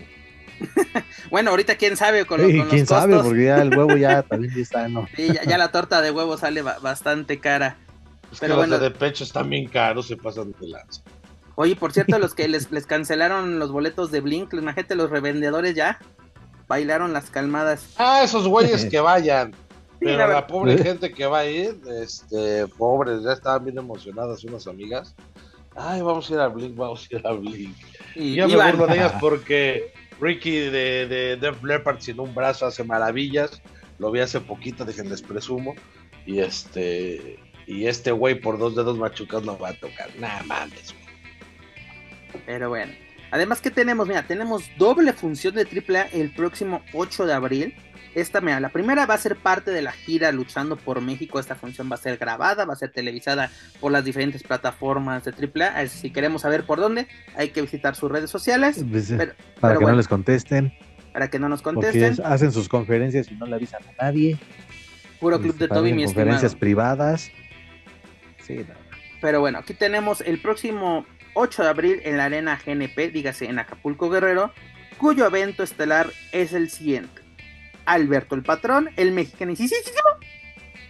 bueno, ahorita quién sabe con, sí, quién sabe, porque ya el huevo ya también está, ¿no? Sí, ya, la torta de huevo sale bastante cara. Pero bueno, de pecho están bien caros, se pasan de lanza. Oye, por cierto, los que les, les cancelaron los boletos de Blink, imagínate, los revendedores ya bailaron las calmadas. Ah, esos güeyes que vayan. Pero la pobre gente que va a ir, este, pobres, ya estaban bien emocionadas unas amigas. Ay, vamos a ir a Blink, vamos a ir a Blink. Y, yo me burlo de ellas porque Ricky de, de Def Leppard sin un brazo hace maravillas. Lo vi hace poquito, les presumo. Y este, y este güey por dos dedos machucados no va a tocar. Nada mames, pero bueno. Además que tenemos, mira, tenemos doble función de AAA el próximo 8 de abril. Esta, mira, la primera va a ser parte de la gira Luchando por México. Esta función va a ser grabada, va a ser televisada por las diferentes plataformas de AAA. Si queremos saber por dónde, hay que visitar sus redes sociales. Pues, para que no les contesten. Para que no nos contesten. Porque hacen sus conferencias y no le avisan a nadie. Puro club de Toby, mi Conferencias privadas. Sí, Pero bueno, aquí tenemos el próximo 8 de abril en la arena GNP, dígase en Acapulco Guerrero, cuyo evento estelar es el siguiente. Alberto el Patrón, el mexicanísimo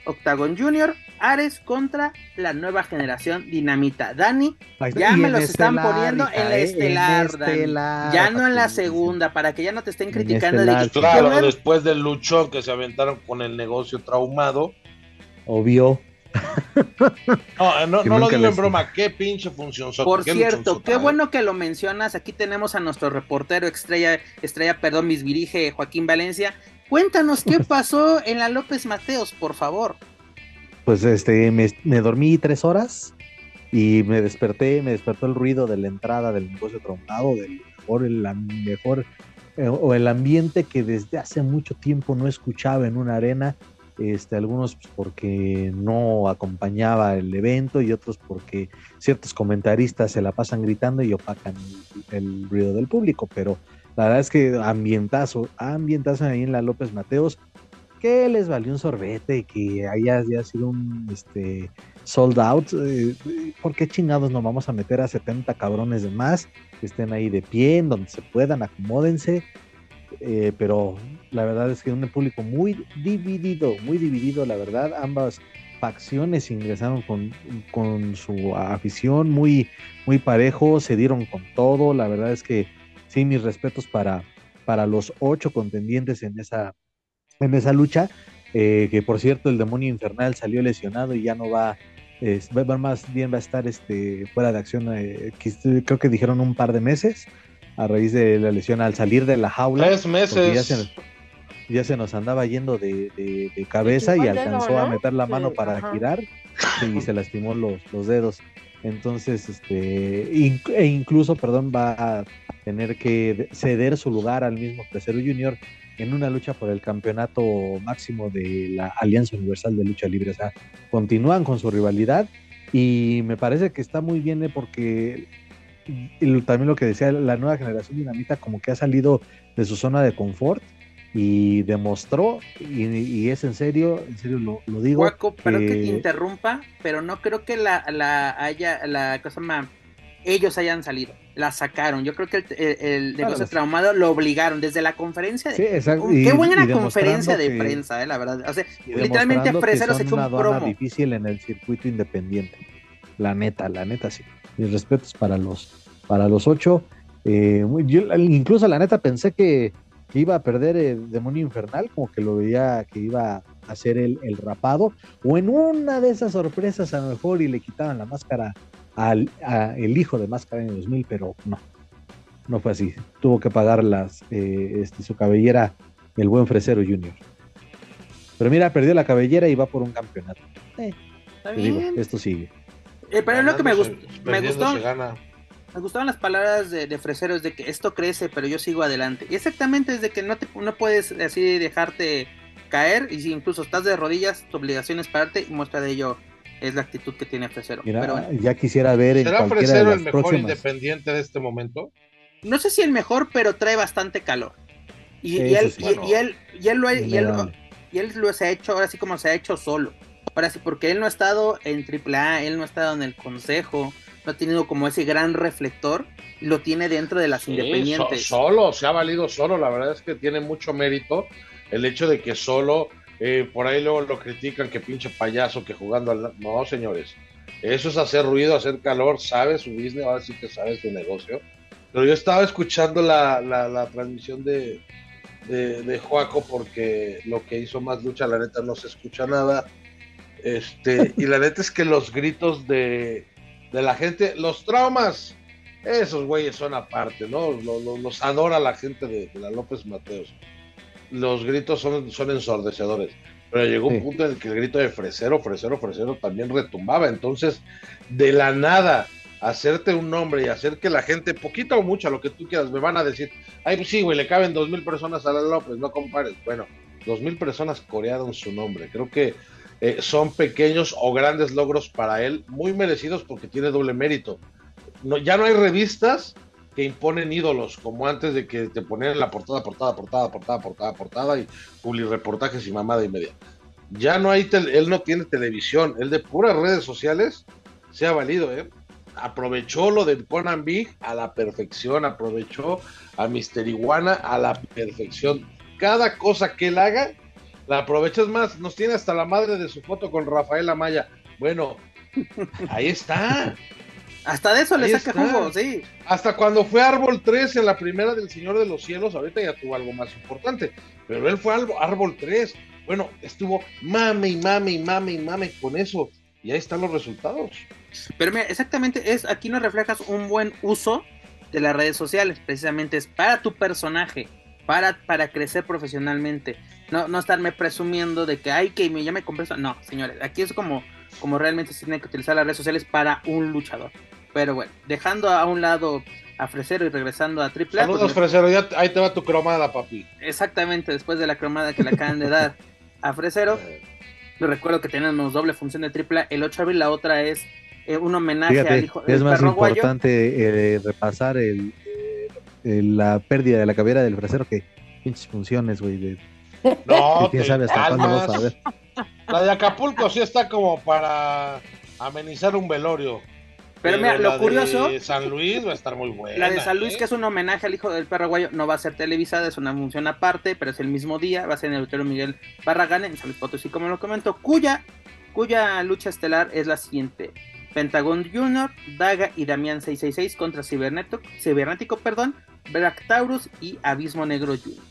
Octagon Junior, Ares contra la nueva generación Dinamita. Dani, ya me los están poniendo en la estelar, ya no en la segunda, para que ya no te estén criticando. claro, después del luchón que se aventaron con el negocio traumado. Obvio. No, no, no lo digo en broma, qué pinche función Por cierto, qué bueno que lo mencionas. Aquí tenemos a nuestro reportero estrella, estrella, perdón, Misvirige, Joaquín Valencia. Cuéntanos qué pasó en la López Mateos, por favor. Pues este, me, dormí tres horas y me desperté, me despertó el ruido de la entrada del negocio trompado, del mejor, el mejor eh, o el ambiente que desde hace mucho tiempo no escuchaba en una arena este, algunos pues, porque no acompañaba el evento y otros porque ciertos comentaristas se la pasan gritando y opacan el, ruido del público, pero la verdad es que ambientazo, ambientazo ahí en la López Mateos, que les valió un sorbete y que haya, sido un este, sold out, eh, ¿por qué chingados nos vamos a meter a 70 cabrones de más? Que estén ahí de pie, en donde se puedan, acomódense eh, pero la verdad es que un público muy dividido, muy dividido, la verdad, ambas facciones ingresaron con, con su afición muy, muy parejo, se dieron con todo, la verdad es que sí, mis respetos para, para los ocho contendientes en esa, en esa lucha, eh, que por cierto el demonio infernal salió lesionado y ya no va, más bien va a estar este, fuera de acción, eh, creo que dijeron un par de meses a raíz de la lesión al salir de la jaula. Tres meses. Ya se, nos andaba yendo de, cabeza y alcanzó a meter la mano para girar y se lastimó los, los dedos. Entonces, este, e incluso, perdón, va a tener que ceder su lugar al mismo Tercero Junior en una lucha por el campeonato máximo de la Alianza Universal de Lucha Libre. O sea, continúan con su rivalidad y me parece que está muy bien ¿eh? porque también lo que decía la nueva generación dinamita como que ha salido de su zona de confort y demostró, y, es en serio, en serio lo, digo. Guaco, pero que... te interrumpa, pero no creo que la, la haya, la cosa más, ellos hayan salido, la sacaron. Yo creo que el, negocio traumado lo obligaron desde la conferencia. De, sí, exacto. qué buena conferencia de prensa, eh, la verdad. O sea, literalmente Freseros echó un promo. difícil en el circuito independiente. La neta, la neta sí. Mis respetos para los, para los ocho. Eh, yo incluso la neta pensé que iba a perder el demonio infernal, como que lo veía que iba a hacer el, rapado, o en una de esas sorpresas a lo mejor y le quitaban la máscara al el hijo de máscara en el 2000, pero no, no fue así. Tuvo que pagar las, eh, este, su cabellera el buen Fresero Junior. Pero mira, perdió la cabellera y va por un campeonato. Eh, esto sigue. Eh, pero es lo que me, gustó. Me gustó me gustaban las palabras de, de Freseros de que esto crece, pero yo sigo adelante. Y exactamente es de que no, te, no puedes así dejarte caer y si incluso estás de rodillas, tu obligación es pararte y muestra de ello es la actitud que tiene Fresero. Mira, ya quisiera ver en ¿Será Fresero el mejor independiente de este momento? No sé si el mejor, pero trae bastante calor. Y, él, y, él, y él lo y él, y él lo se ha hecho ahora sí como se ha hecho solo. Ahora sí, porque él no ha estado en AAA, él no ha estado en el consejo, no ha tenido como ese gran reflector, lo tiene dentro de las independientes. solo, se ha valido solo, la verdad es que tiene mucho mérito el hecho de que solo, eh, por ahí luego lo critican que pinche payaso, que jugando al... No, señores, eso es hacer ruido, hacer calor, sabe su business, ahora sí que sabe su negocio. Pero yo estaba escuchando la, la, transmisión de, de, de, Joaco porque lo que hizo más lucha, la neta no se escucha nada. Este, y la neta es que los gritos de, de la gente. Los traumas, esos güeyes son aparte, ¿no? Los, adora la gente de, la López Mateos. Los gritos son, son ensordecedores. Pero llegó un punto en el que el grito de fresero, fresero, fresero también retumbaba. Entonces, de la nada, hacerte un nombre y hacer que la gente, poquito o mucho, lo que tú quieras, me van a decir, ay, pues sí, güey, le caben dos mil personas a la López, no compares. Bueno, dos mil personas corearon su nombre. Creo que eh, son pequeños o grandes logros para él, muy merecidos porque tiene doble mérito. Ya no hay revistas que imponen ídolos, como antes de que te ponían la portada, portada, portada, portada, portada, portada y reportajes y mamada y media. Ya no hay, él no tiene televisión, él de puras redes sociales se ha valido, ¿eh? Aprovechó lo de Conan Big a la perfección, aprovechó a Mister Iguana a la perfección. Cada cosa que él haga, la aprovechas más, nos tiene hasta la madre de su foto con Rafael Amaya. Bueno, ahí está. Hasta de eso le saca jugo, sí. Hasta cuando fue Árbol 3 en la primera del Señor de los Cielos, ahorita ya tuvo algo más importante. Pero él fue Árbol 3. Bueno, estuvo mame y mame y mame y mame con eso. Y ahí están los resultados. Pero mira, exactamente es, aquí nos reflejas un buen uso de las redes sociales. Precisamente es para tu personaje para, para crecer profesionalmente. No, no estarme presumiendo de que, ay, que me, ya me compré No, señores, aquí es como, como realmente se tiene que utilizar las redes sociales para un luchador. Pero bueno, dejando a un lado a Fresero y regresando a Triple A. Saludos, pues, Fresero, ya ahí te va tu cromada, papi. Exactamente, después de la cromada que le acaban de dar a Fresero. Les recuerdo que tenemos doble función de Triple A el 8 de abril, la otra es eh, un homenaje al hijo Es más importante eh, repasar el, eh, la pérdida de la cabera del frasero que pinches funciones, güey. De, no, quién sabe hasta cuándo vas a ver. La de Acapulco sí está como para amenizar un velorio. Pero, mira, lo curioso. De San Luis va a estar muy buena. La de San Luis, ¿eh? que es un homenaje al hijo del perro guayo, no va a ser televisada, es una función aparte, pero es el mismo día. Va a ser en el Auditorio Miguel Barragán, en San Luis Potosí, como lo comento. Cuya, cuya lucha estelar es la siguiente: Pentagon Junior, Daga y Damián 666 contra Cibernético, Cibernético perdón, Black Taurus y Abismo Negro Junior.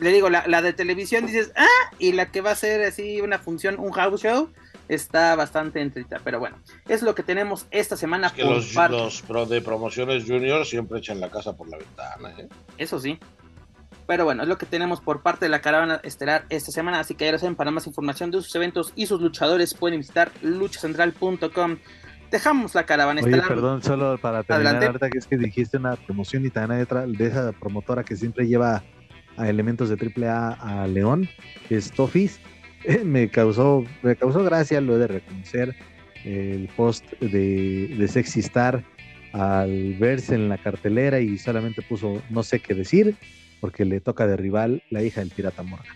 Le digo, la, la de televisión dices, ah, y la que va a ser así una función, un house show está bastante entreta, pero bueno, es lo que tenemos esta semana. Es que por los, parte. los de promociones junior siempre echan la casa por la ventana. ¿eh? Eso sí. Pero bueno, es lo que tenemos por parte de la caravana estelar esta semana, así que ya lo saben, para más información de sus eventos y sus luchadores pueden visitar luchacentral.com. Dejamos la caravana Oye, estelar. perdón, solo para terminar, Adelante. ahorita que es que dijiste una promoción y también hay de esa promotora que siempre lleva a elementos de AAA a León, que es Tofis. Me causó, me causó gracia, lo de reconocer, el post de, de Sexy Star al verse en la cartelera y solamente puso no sé qué decir, porque le toca de rival la hija del pirata Morgan.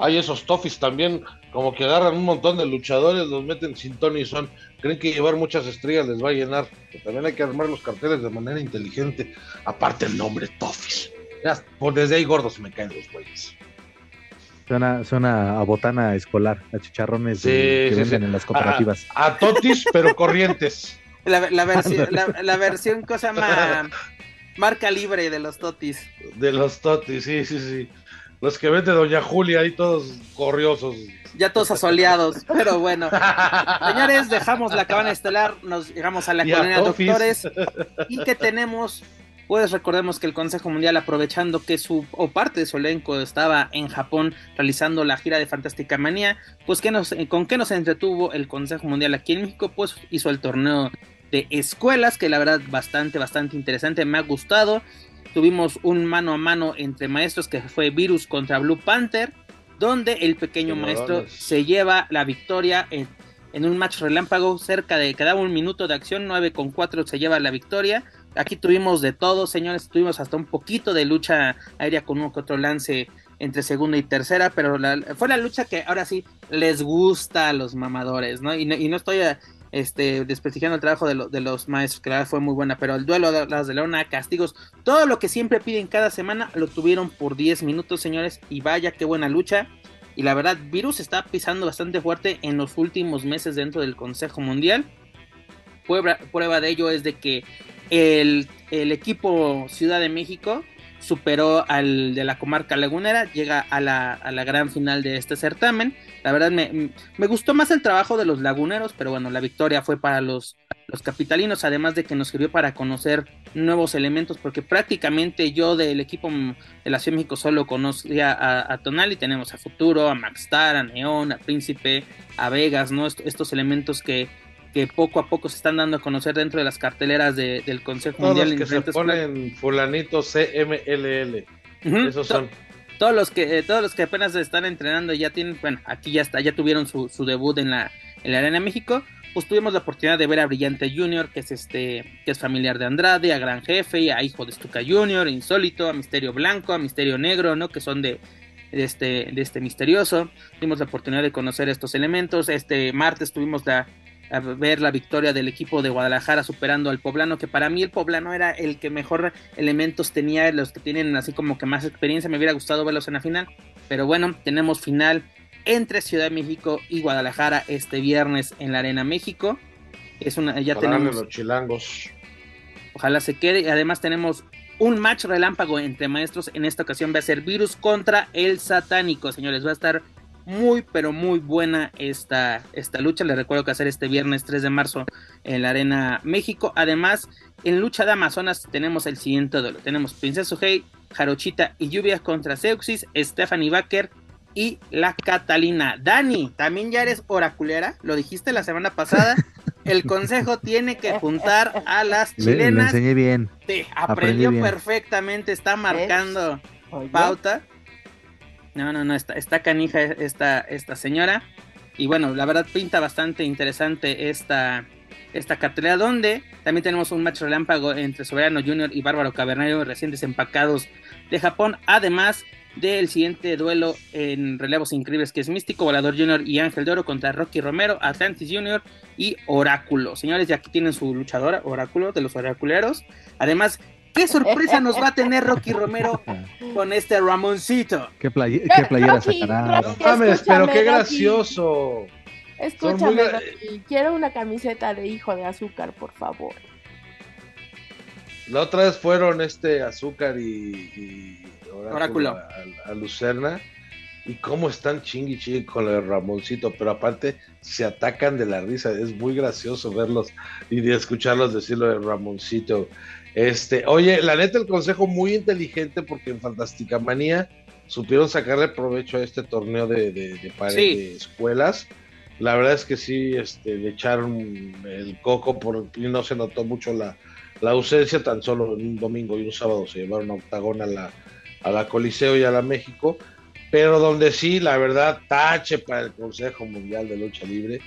Hay esos tofis también, como que agarran un montón de luchadores, los meten sin ton y son. Creen que llevar muchas estrellas les va a llenar. Pero también hay que armar los carteles de manera inteligente. Aparte el nombre tofis. Ya, por desde ahí gordos me caen los güeyes. Suena, suena a botana escolar, a chicharrones Sí, de- que sí, venden sí. en las cooperativas. A, a totis, pero corrientes. La, la versión, la, la versión cosa llama marca libre de los totis. De los totis, sí, sí, sí. Los que vende Doña Julia ahí todos corriosos. Ya todos asoleados, pero bueno. Señores, dejamos la cabana estelar, nos llegamos a la colonia doctores y que tenemos, pues recordemos que el Consejo Mundial aprovechando que su o parte de su elenco estaba en Japón realizando la gira de Fantástica Manía, pues ¿qué nos, con qué nos entretuvo el Consejo Mundial aquí en México, pues hizo el torneo de escuelas que la verdad bastante bastante interesante, me ha gustado. Tuvimos un mano a mano entre maestros que fue Virus contra Blue Panther, donde el pequeño maestro se lleva la victoria en, en un match relámpago cerca de daba un minuto de acción, 9 con 4 se lleva la victoria. Aquí tuvimos de todo, señores, tuvimos hasta un poquito de lucha aérea con uno que otro lance entre segunda y tercera, pero la- fue la lucha que ahora sí les gusta a los mamadores, ¿no? Y no, y no estoy eh, este, desprestigiando el trabajo de, de los maestros, que la verdad fue muy buena, pero el duelo de las de Leona, castigos, todo lo que siempre piden cada semana, lo tuvieron por 10 minutos, señores, y vaya qué buena lucha. Y la verdad, Virus está pisando bastante fuerte en los últimos meses dentro del Consejo Mundial. Prueba, prueba de ello es de que el, el equipo Ciudad de México superó al de la comarca lagunera, llega a la, a la gran final de este certamen. La verdad me, me gustó más el trabajo de los laguneros, pero bueno, la victoria fue para los, los capitalinos, además de que nos sirvió para conocer nuevos elementos, porque prácticamente yo del equipo de la Ciudad de México solo conocía a, a Tonali, tenemos a Futuro, a Maxstar, a Neon, a Príncipe, a Vegas, ¿no? Est- estos elementos que, que poco a poco se están dando a conocer dentro de las carteleras de- del Consejo Todos Mundial. los que se ponen fulanito CMLL. Esos son. todos los que eh, todos los que apenas están entrenando ya tienen bueno aquí ya está ya tuvieron su, su debut en la en la arena México pues tuvimos la oportunidad de ver a Brillante Junior que es este que es familiar de Andrade a Gran Jefe a Hijo de Stuka Junior Insólito a Misterio Blanco a Misterio Negro no que son de de este de este misterioso tuvimos la oportunidad de conocer estos elementos este martes tuvimos la a ver la victoria del equipo de Guadalajara superando al poblano, que para mí el poblano era el que mejor elementos tenía, los que tienen así como que más experiencia, me hubiera gustado verlos en la final, pero bueno, tenemos final entre Ciudad de México y Guadalajara este viernes en la Arena México. Es una, ya tenemos, los chilangos. ojalá se quede, y además tenemos un match relámpago entre maestros, en esta ocasión va a ser Virus contra el Satánico, señores, va a estar muy, pero muy buena esta, esta lucha. Les recuerdo que hacer este viernes 3 de marzo en la Arena México. Además, en lucha de Amazonas tenemos el siguiente duelo. Tenemos Princesa Hey, Jarochita y Lluvia contra Seuxis, Stephanie Baker y la Catalina. Dani, también ya eres oraculera, lo dijiste la semana pasada. El consejo tiene que juntar a las Le, le chilenas. enseñé bien. Sí, Aprendí aprendió bien. perfectamente, está marcando pauta. No, no, no, está, canija esta, esta señora. Y bueno, la verdad pinta bastante interesante esta, esta cartelera, donde también tenemos un match relámpago entre Soberano Junior y Bárbaro Cavernario, recién desempacados de Japón. Además del siguiente duelo en relevos increíbles que es Místico, Volador Junior y Ángel de Oro contra Rocky Romero, Atlantis Junior y Oráculo. Señores, ya aquí tienen su luchadora, Oráculo de los Oraculeros. Además, ¿Qué sorpresa nos va a tener Rocky Romero con este Ramoncito? ¿Qué, playera sacará? No mames, pero qué gracioso. Escúchame, quiero una camiseta de hijo de azúcar, por favor. La otra vez fueron este azúcar y, Oráculo, A, Lucerna. Y cómo están chingui chingui con el Ramoncito, pero aparte se atacan de la risa. Es muy gracioso verlos y de escucharlos decirlo de Ramoncito. Este, oye, la neta, el consejo muy inteligente porque en Fantástica Manía supieron sacarle provecho a este torneo de, de, de, escuelas. La verdad es que sí, este, le echaron el coco por, y no se notó mucho la, ausencia, tan solo un domingo y un sábado se llevaron a Octagón a la, a la Coliseo y a la México, pero donde sí, la verdad, tache para el Consejo Mundial de Lucha Libre.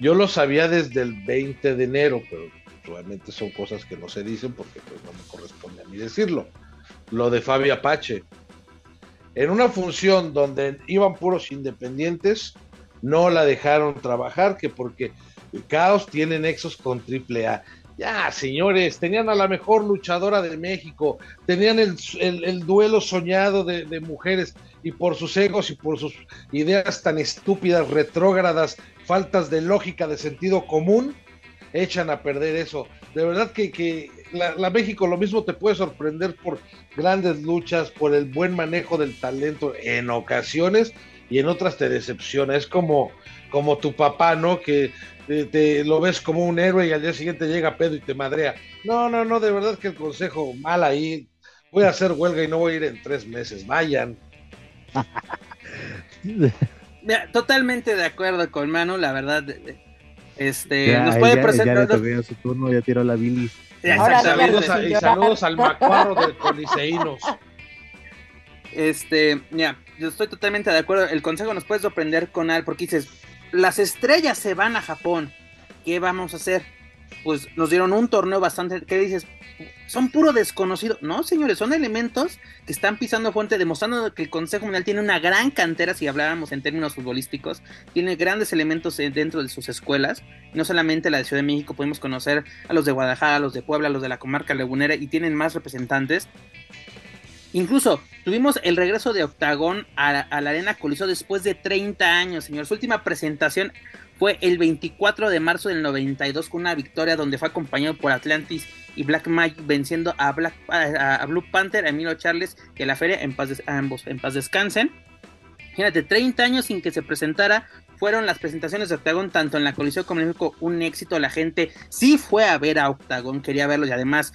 Yo lo sabía desde el 20 de enero, pero obviamente son cosas que no se dicen porque pues, no me corresponde a mí decirlo. Lo de Fabi Apache. En una función donde iban puros independientes, no la dejaron trabajar, que porque el Caos tiene nexos con AAA. Ya, señores, tenían a la mejor luchadora de México, tenían el, duelo soñado de, de, mujeres y por sus egos y por sus ideas tan estúpidas, retrógradas, faltas de lógica, de sentido común, echan a perder eso. De verdad que, la, México lo mismo te puede sorprender por grandes luchas, por el buen manejo del talento en ocasiones y en otras te decepciona. Es como, como tu papá, ¿no? Que te, lo ves como un héroe y al día siguiente llega Pedro y te madrea. No, no, no, de verdad que el consejo mal ahí. Voy a hacer huelga y no voy a ir en tres meses. Vayan. totalmente de acuerdo con Manu, la verdad este, nos puede presentar. Ya su turno, ya tiró la bilis. saludos, y saludos al macuarro de Coliseínos. Este, mira, yo estoy totalmente de acuerdo. El consejo nos puede sorprender con algo, porque dices, las estrellas se van a Japón. ¿Qué vamos a hacer? Pues nos dieron un torneo bastante. ¿Qué dices? son puro desconocido. No, señores, son elementos que están pisando fuente, demostrando que el Consejo Mundial tiene una gran cantera, si habláramos en términos futbolísticos, tiene grandes elementos dentro de sus escuelas. No solamente la de Ciudad de México, podemos conocer a los de Guadalajara, los de Puebla, los de la comarca lagunera, y tienen más representantes. Incluso tuvimos el regreso de Octagón a, la Arena Coliseo después de 30 años, señor. Su última presentación fue el 24 de marzo del 92 con una victoria donde fue acompañado por Atlantis y Black Mike venciendo a, Black, a, Blue Panther, a Emilio Charles, que la feria en paz, ambos en paz descansen. Fíjate, 30 años sin que se presentara, fueron las presentaciones de Octagon, tanto en la Coliseo como en México, un éxito. La gente sí fue a ver a Octagon, quería verlo y además,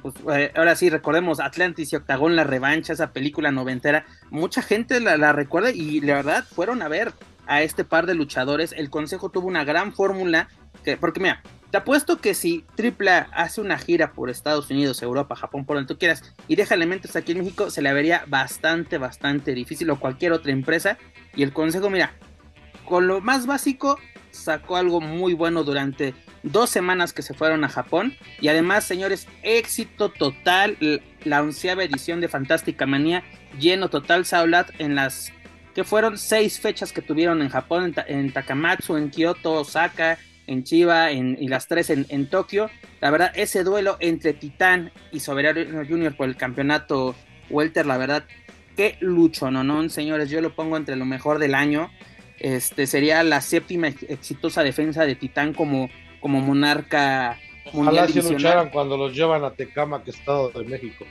pues, eh, ahora sí, recordemos Atlantis y Octagon, la revancha, esa película noventera. Mucha gente la, la recuerda y la verdad fueron a ver a este par de luchadores. El consejo tuvo una gran fórmula, que, porque mira, te apuesto que si AAA hace una gira por Estados Unidos, Europa, Japón, por donde tú quieras, y deja elementos aquí en México, se le vería bastante, bastante difícil o cualquier otra empresa. Y el consejo, mira, con lo más básico, sacó algo muy bueno durante dos semanas que se fueron a Japón. Y además, señores, éxito total. La onceava edición de Fantástica Manía, lleno total, Saulat, en las que fueron seis fechas que tuvieron en Japón, en, en Takamatsu, en Kyoto, Osaka, en Chiva y las tres en, Tokio. La verdad, ese duelo entre Titán y Soberano Junior por el campeonato Welter, la verdad, qué lucho, ¿no? ¿no? Señores, yo lo pongo entre lo mejor del año. Este sería la séptima exitosa defensa de Titán como, como monarca mundial. Ojalá si lucharan cuando los llevan a Tecama, que Estado de México.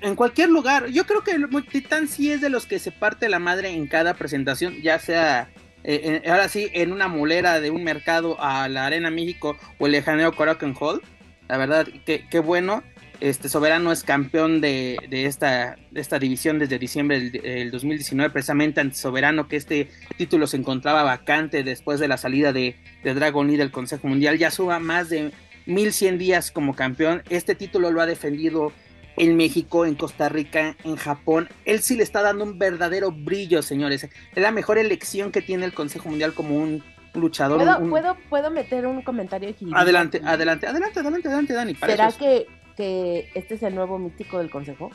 En cualquier lugar, yo creo que el Titán sí es de los que se parte la madre en cada presentación, ya sea eh, ahora sí, en una mulera de un mercado a la Arena México o el lejaneo Coracan Hall. La verdad, qué bueno. Este Soberano es campeón de, esta, esta división desde diciembre del, 2019, precisamente ante Soberano, que este título se encontraba vacante después de la salida de, de Dragon Lee del Consejo Mundial. Ya suba más de 1100 días como campeón. Este título lo ha defendido en México, en Costa Rica, en Japón. Él sí le está dando un verdadero brillo, señores. Es la mejor elección que tiene el Consejo Mundial como un luchador. ¿Puedo, ¿puedo, meter un comentario aquí? Adelante, adelante, adelante, adelante, adelante, Dani. ¿Será que, que este es el nuevo mítico del Consejo?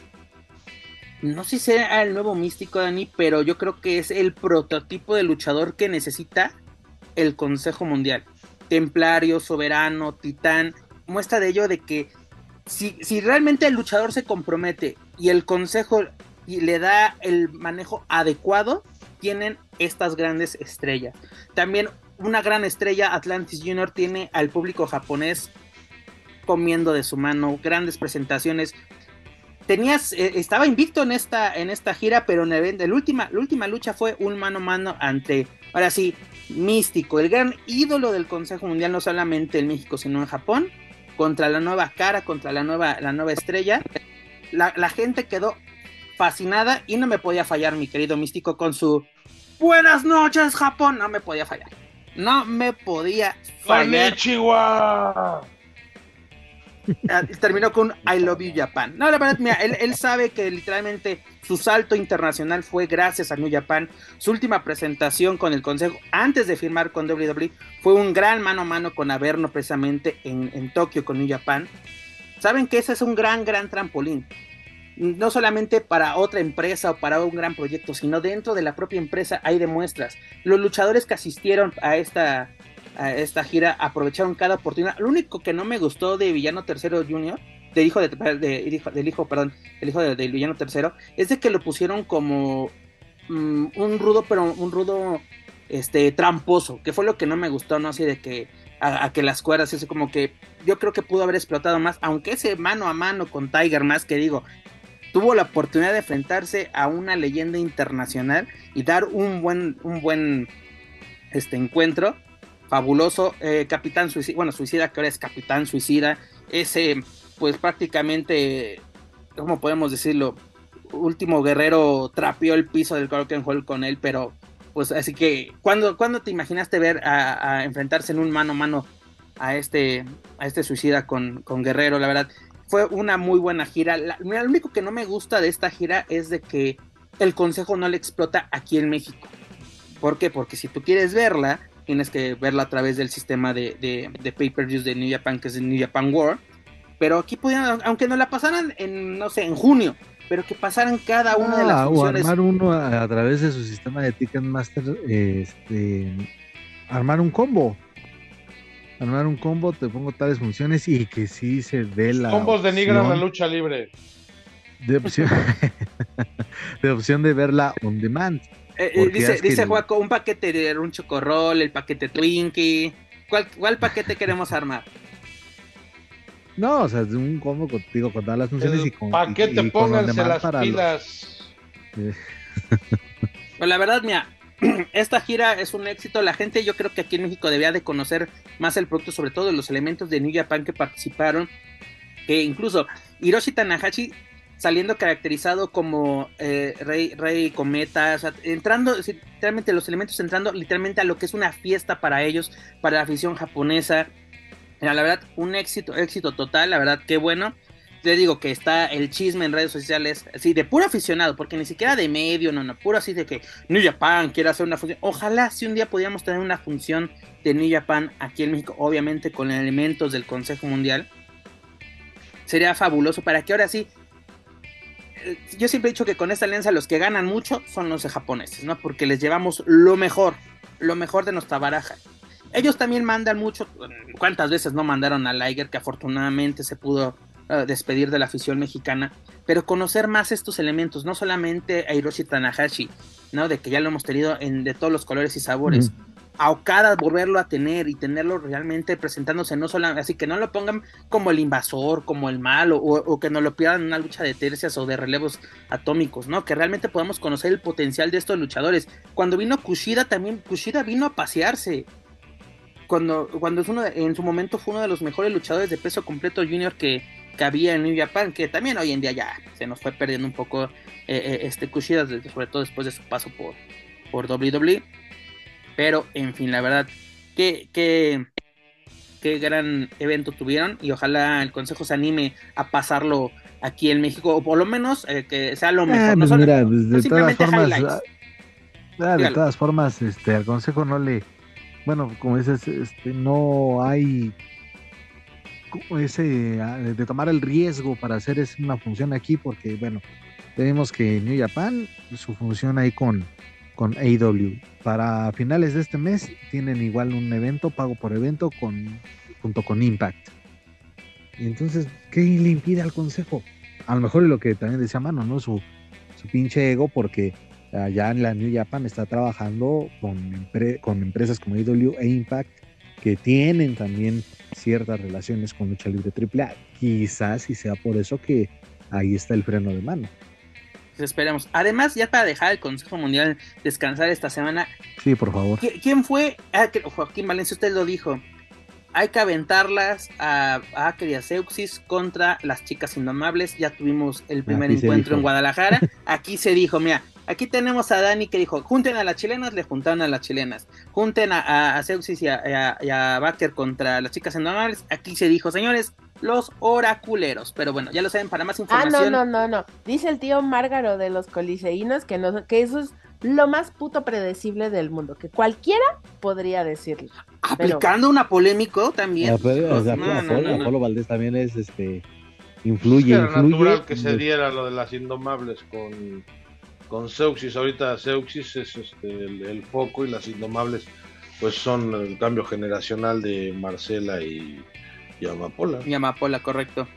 no sé si sea el nuevo místico, Dani, pero yo creo que es el prototipo de luchador que necesita el Consejo Mundial. Templario, soberano, titán, muestra de ello de que si, si realmente el luchador se compromete y el Consejo le da el manejo adecuado, tienen estas grandes estrellas. También una gran estrella, Atlantis Junior, tiene al público japonés comiendo de su mano, grandes presentaciones. Tenías, eh, estaba invicto en esta, en esta gira, pero en el, última, la última lucha fue un mano a mano ante, ahora sí, místico, el gran ídolo del Consejo Mundial, no solamente en México, sino en Japón, contra la nueva cara, contra la nueva, la nueva estrella. La, la gente quedó fascinada y no me podía fallar, mi querido místico, con su Buenas noches, Japón. No me podía fallar. No me podía fallar. Chihuahua. Ah, terminó con I love you Japan. No, la verdad, mira, él, sabe que literalmente su salto internacional fue gracias a New Japan. Su última presentación con el consejo antes de firmar con WWE fue un gran mano a mano con Averno precisamente en, en Tokio con New Japan. Saben que ese es un gran, gran trampolín no solamente para otra empresa o para un gran proyecto, sino dentro de la propia empresa hay demuestras. Los luchadores que asistieron a esta, esta gira aprovecharon cada oportunidad. Lo único que no me gustó de Villano Tercero Junior, del hijo de, del hijo, perdón, el hijo de Villano Tercero, es de que lo pusieron como mm, un rudo, pero un rudo este tramposo, que fue lo que no me gustó, ¿no? Así de que a, que las cuerdas, eso como que yo creo que pudo haber explotado más, aunque ese mano a mano con Tiger más que digo, tuvo la oportunidad de enfrentarse a una leyenda internacional y dar un buen, un buen este encuentro fabuloso. Eh, Capitán Suicida, bueno, Suicida que ahora es Capitán Suicida, ese pues prácticamente, ¿cómo podemos decirlo? Último guerrero trapeó el piso del Croken Hall con él, pero pues así que, ¿cuándo, te imaginaste ver a, enfrentarse en un mano a mano a este, a este suicida con, con Guerrero? La verdad, fue una muy buena gira. lo único que no me gusta de esta gira es de que el consejo no le explota aquí en México. ¿Por qué? Porque si tú quieres verla, tienes que verla a través del sistema de, de, pay-per-views de New Japan, que es el New Japan World. Pero aquí podían, aunque no la pasaran en, no sé, en junio, pero que pasaran cada una de las ah, funciones. O armar uno a, través de su sistema de Ticketmaster, este, armar un combo armar un combo, te pongo tales funciones y que sí se dé la. Combos denigran la lucha libre. De opción, de opción de verla on demand. Eh, eh, dice, dice Juaco, un paquete de un chocorrol, el paquete Twinkie. ¿Cuál, ¿Cuál paquete queremos armar? No, o sea, es un combo contigo con todas las funciones y con. Paquete, pónganse las pilas. pues la verdad, mira, esta gira es un éxito. La gente, yo creo que aquí en México debía de conocer más el producto, sobre todo los elementos de New Japan que participaron. Que incluso Hiroshi Tanahashi saliendo caracterizado como eh, rey, rey cometa, entrando literalmente los elementos entrando literalmente a lo que es una fiesta para ellos, para la afición japonesa. la verdad, un éxito, éxito total, la verdad, qué bueno te digo que está el chisme en redes sociales, así de puro aficionado, porque ni siquiera de medio, no, no, puro así de que New Japan quiere hacer una función. Ojalá si un día pudiéramos tener una función de New Japan aquí en México, obviamente con elementos del Consejo Mundial. Sería fabuloso para que ahora sí. Eh, yo siempre he dicho que con esta alianza los que ganan mucho son los japoneses, ¿no? Porque les llevamos lo mejor, lo mejor de nuestra baraja. Ellos también mandan mucho. ¿Cuántas veces no mandaron a Liger que afortunadamente se pudo despedir de la afición mexicana, pero conocer más estos elementos, no solamente a Hiroshi Tanahashi, ¿no? De que ya lo hemos tenido en de todos los colores y sabores. A Okada volverlo a tener y tenerlo realmente presentándose no solamente, así que no lo pongan como el invasor, como el malo, o, que no lo pierdan en una lucha de tercias o de relevos atómicos, ¿no? Que realmente podamos conocer el potencial de estos luchadores. Cuando vino Kushida también, Kushida vino a pasearse, cuando, cuando es uno en su momento fue uno de los mejores luchadores de peso completo junior que, que había en New Japan, que también hoy en día ya se nos fue perdiendo un poco eh, eh, este Kushida, sobre todo después de su paso por, por WWE. Pero, en fin, la verdad, que, que, qué gran evento tuvieron y ojalá el consejo se anime a pasarlo aquí en México, o por lo menos eh, que sea lo mejor. no mira, de todas formas, ah, de todas formas, este, al consejo no le, bueno, como dices, este, no hay ese, ah, de tomar el riesgo para hacer una función aquí, porque bueno, tenemos que New Japan, su función ahí con, con AW. Para finales de este mes tienen igual un evento, pago por evento, con, junto con Impact. Y entonces, ¿qué le impide al consejo? A lo mejor es lo que también decía Mano, ¿no? Su, su pinche ego, porque allá en la New Japan está trabajando con, con empresas como AW e Impact, que tienen también ciertas relaciones con lucha libre AAA. Quizás y sea por eso que ahí está el freno de mano. Pues esperemos. Además, ya para dejar el Consejo Mundial descansar esta semana. Sí, por favor. ¿Quién fue? Ah, Joaquín Valencia, usted lo dijo. Hay que aventarlas a, a y a Seuxis contra las chicas indomables. Ya tuvimos el primer encuentro en Guadalajara. Aquí se dijo, mira, Aquí tenemos a Dani que dijo, junten a las chilenas, le juntaron a las chilenas. Junten a, a, y a, Baker contra las chicas indomables. Aquí se dijo, señores, los oraculeros. Pero bueno, ya lo saben, para más información. Ah, no, no, no, no. Dice el tío Márgaro de los coliseínos que, no, que eso es lo más puto predecible del mundo, que cualquiera podría decirlo. Aplicando una polémico también. Apolo, Valdés también es este influye, era natural que se diera lo de las indomables con con Seuxis. Ahorita Seuxis es este, el, foco y las Indomables pues son el cambio generacional de Marcela y, y Amapola. Y Amapola, correcto.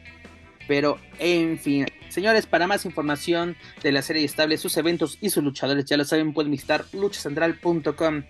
Pero, en fin, señores, para más información de la serie estable, sus eventos y sus luchadores, ya lo saben, pueden visitar luchacentral.com.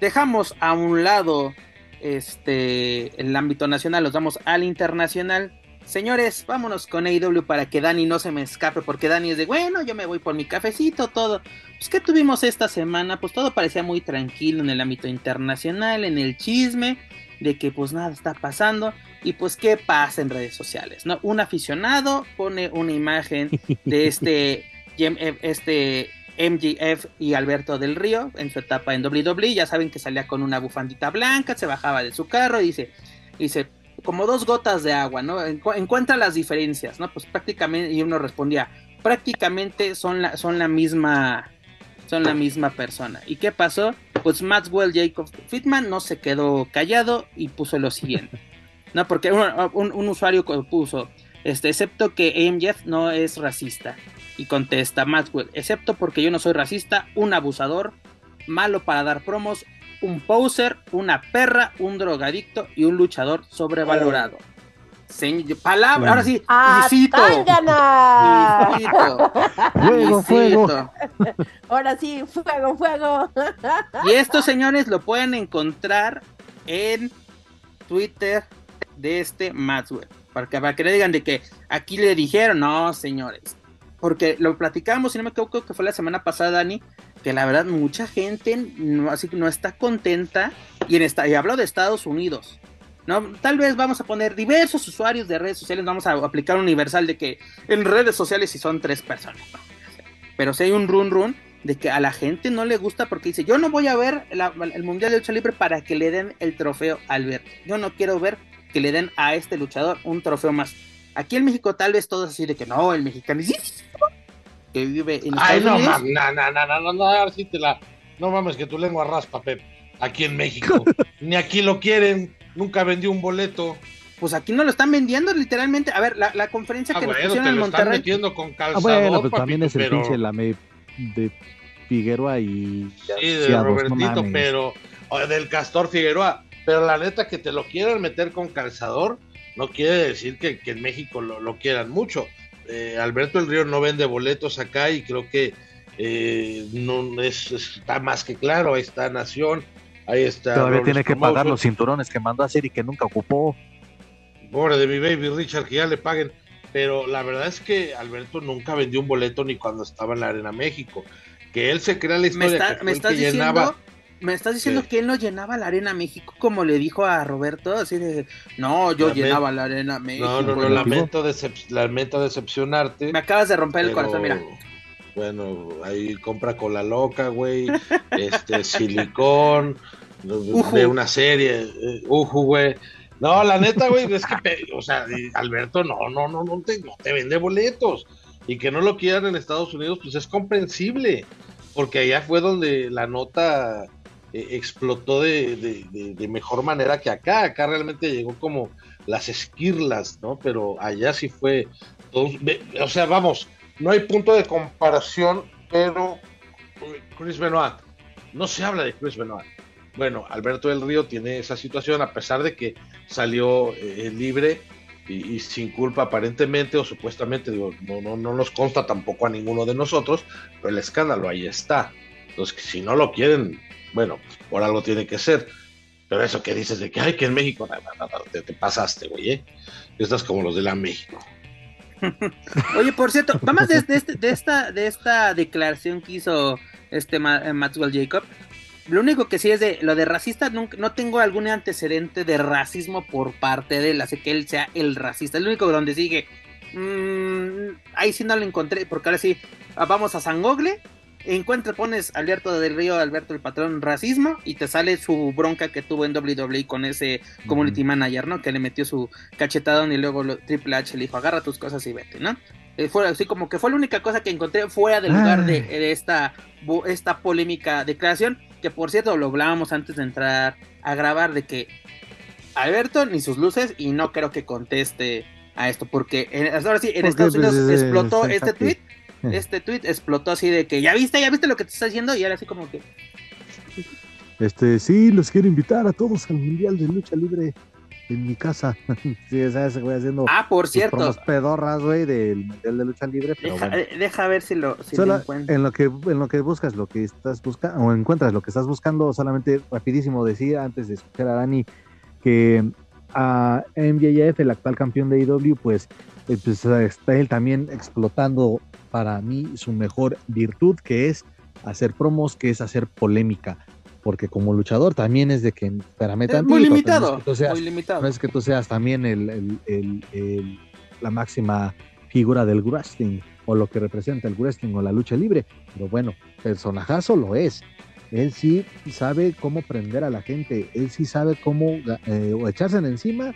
Dejamos a un lado este el ámbito nacional, los vamos al internacional. Señores, vámonos con AEW para que Dani no se me escape, porque Dani es de, bueno, yo me voy por mi cafecito, todo. Pues, ¿qué tuvimos esta semana? Pues todo parecía muy tranquilo en el ámbito internacional, en el chisme, de que pues nada está pasando. Y pues, ¿qué pasa en redes sociales? ¿no? Un aficionado pone una imagen de este, este MGF y Alberto del Río en su etapa en WWE. Ya saben que salía con una bufandita blanca, se bajaba de su carro y dice, dice como dos gotas de agua, ¿no? encuentra las diferencias, ¿no? Pues prácticamente, y uno respondía, prácticamente son la, son la misma, son la misma persona. ¿Y qué pasó? Pues Maxwell Jacob Fitman no se quedó callado y puso lo siguiente, ¿no? Porque un, usuario puso, este, excepto que MJF no es racista. Y contesta Maxwell, excepto porque yo no soy racista, un abusador, malo para dar promos, un poser, una perra, un drogadicto y un luchador sobrevalorado. Señor, palabra, ahora sí, ¡Ah, fuego, fuego. Ahora sí, fuego, fuego. Y estos señores lo pueden encontrar en Twitter de este Maxwell. Para que, para que le digan de que aquí le dijeron, no, señores. Porque lo platicamos, si no me equivoco, que fue la semana pasada, Dani, que la verdad mucha gente no, así, no está contenta y, en esta, y hablo de Estados Unidos. ¿no? Tal vez vamos a poner diversos usuarios de redes sociales, vamos a aplicar universal de que en redes sociales si son tres personas. Pero si hay un run run de que a la gente no le gusta porque dice, yo no voy a ver el Mundial de Lucha Libre para que le den el trofeo a Alberto. Yo no quiero ver que le den a este luchador un trofeo más. Aquí en México tal vez todos así de que no, el mexicano que vive en Ay, no, no, no, no, no, no, no, te la... No mames, que tu lengua raspa, Pep. Aquí en México. Ni aquí lo quieren. Nunca vendió un boleto. Pues aquí no lo están vendiendo, literalmente. A ver, la, la conferencia ah, que bueno, nos pusieron en Monterrey. Están metiendo con calzador, ah, bueno, pues también es el pinche lame de Figueroa y. Sí, de Robertito, pero. del Castor Figueroa. Pero la neta, que te lo quieran meter con calzador, no quiere decir que, que en México lo, lo quieran mucho. Eh, Alberto El Río no vende boletos acá y creo que eh, no es, está más que claro, ahí está Nación, ahí está. Todavía tiene que pagar los cinturones que mandó a hacer y que nunca ocupó. Pobre de mi baby Richard, que ya le paguen. Pero la verdad es que Alberto nunca vendió un boleto ni cuando estaba en la Arena México. Que él se crea la historia me que, llenaba me estás diciendo que él no llenaba la Arena México como le dijo a Roberto, así de, no, yo llenaba la Arena México. No, no, no, lamento, lamento decepcionarte. Me acabas de romper el corazón, mira. Bueno, ahí compra con la loca, güey, este, silicón, de una serie, eh, uju, güey. No, la neta, güey, es que, o sea, Alberto, no, no, no, no te, no te vende boletos. Y que no lo quieran en Estados Unidos, pues es comprensible porque allá fue donde la nota eh, explotó de, mejor manera que acá. Acá realmente llegó como las esquirlas, ¿no? Pero allá sí fue. o sea, vamos, no hay punto de comparación, pero Chris Benoit, no se habla de Chris Benoit. Bueno, Alberto del Río tiene esa situación a pesar de que salió eh, libre y, sin culpa aparentemente o supuestamente, digo, no, no, no nos consta tampoco a ninguno de nosotros, pero el escándalo ahí está. Entonces, si no lo quieren, bueno, pues, por algo tiene que ser. Pero eso que dices de que, ay, que en México, te, te pasaste, güey, ¿eh? Estás como los de la México. Oye, por cierto, vamos de, este, de, esta, de esta declaración que hizo este eh, Maxwell Jacob. Lo único que sí es de lo de racista, no, no, tengo algún antecedente de racismo por parte de él, así que él sea el racista. El único donde sigue, mmm, ahí sí no lo encontré, porque ahora sí, vamos a San Gogle encuentra, pones Alberto del Río, Alberto el patrón racismo y te sale su bronca que tuvo en WWE con ese community manager, ¿no? Que le metió su cachetadón y luego Triple H le dijo, agarra tus cosas y vete, ¿no? Eh, fue así como que fue la única cosa que encontré fuera del lugar de, esta, esta polémica declaración, que por cierto lo hablábamos antes de entrar a grabar de que Alberto ni sus luces y no creo que conteste a esto, porque ahora sí, en Estados Unidos pues, explotó este tweet este tweet explotó así de que ya viste, ya viste lo que te está haciendo y ahora así como que este, sí, los quiero invitar a todos al Mundial de Lucha Libre en mi casa. sí, sabes, voy haciendo. Ah, por cierto. Los pedorras, güey, del Mundial de Lucha Libre. deja, ver si lo, si En lo que en lo que buscas, lo que estás buscando, o encuentras lo que estás buscando, solamente rapidísimo decir antes de escuchar a Dani que a MJF, el actual campeón de IW, pues, eh, pues está él también explotando para mí su mejor virtud, que es hacer promos, que es hacer polémica. Porque como luchador también es de que, espérame muy limitado, muy limitado. No es que tú seas también el, la máxima figura del wrestling o lo que representa el wrestling o la lucha libre, pero bueno, personajazo lo es. Él sí sabe cómo prender a la gente, él sí sabe cómo eh, o echársela encima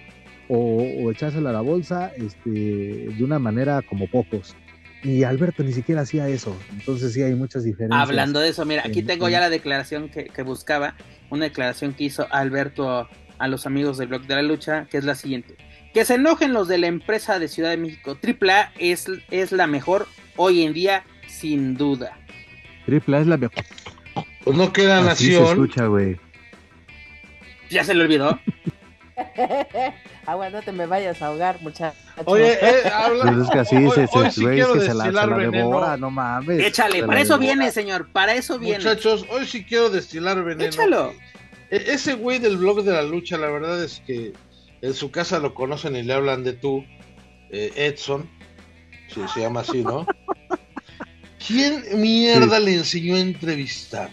o, o, echársela a la bolsa este, de una manera como pocos. Y Alberto ni siquiera hacía eso. Entonces sí hay muchas diferencias. Hablando de eso, mira, aquí tengo ya la declaración que, buscaba, una declaración que hizo Alberto a, los amigos del blog de la lucha, que es la siguiente. Que se enojen los de la empresa de Ciudad de México. AAA es, es la mejor hoy en día, sin duda. AAA es la mejor. Pues no queda nación. Se escucha, güey. Ya se le olvidó. Agua, no te me vayas a ahogar, muchacho. Oye, eh, habla. Pues es que así hoy, se, hoy sí quiero que se la, se la devora, no mames. Échale, para eso viene, señor, para eso viene. Muchachos, hoy sí quiero destilar veneno. Échalo. E, ese güey del blog de la lucha, la verdad es que en su casa lo conocen y le hablan de tú, eh, Edson, si se llama así, ¿no? ¿Quién mierda le enseñó a entrevistar?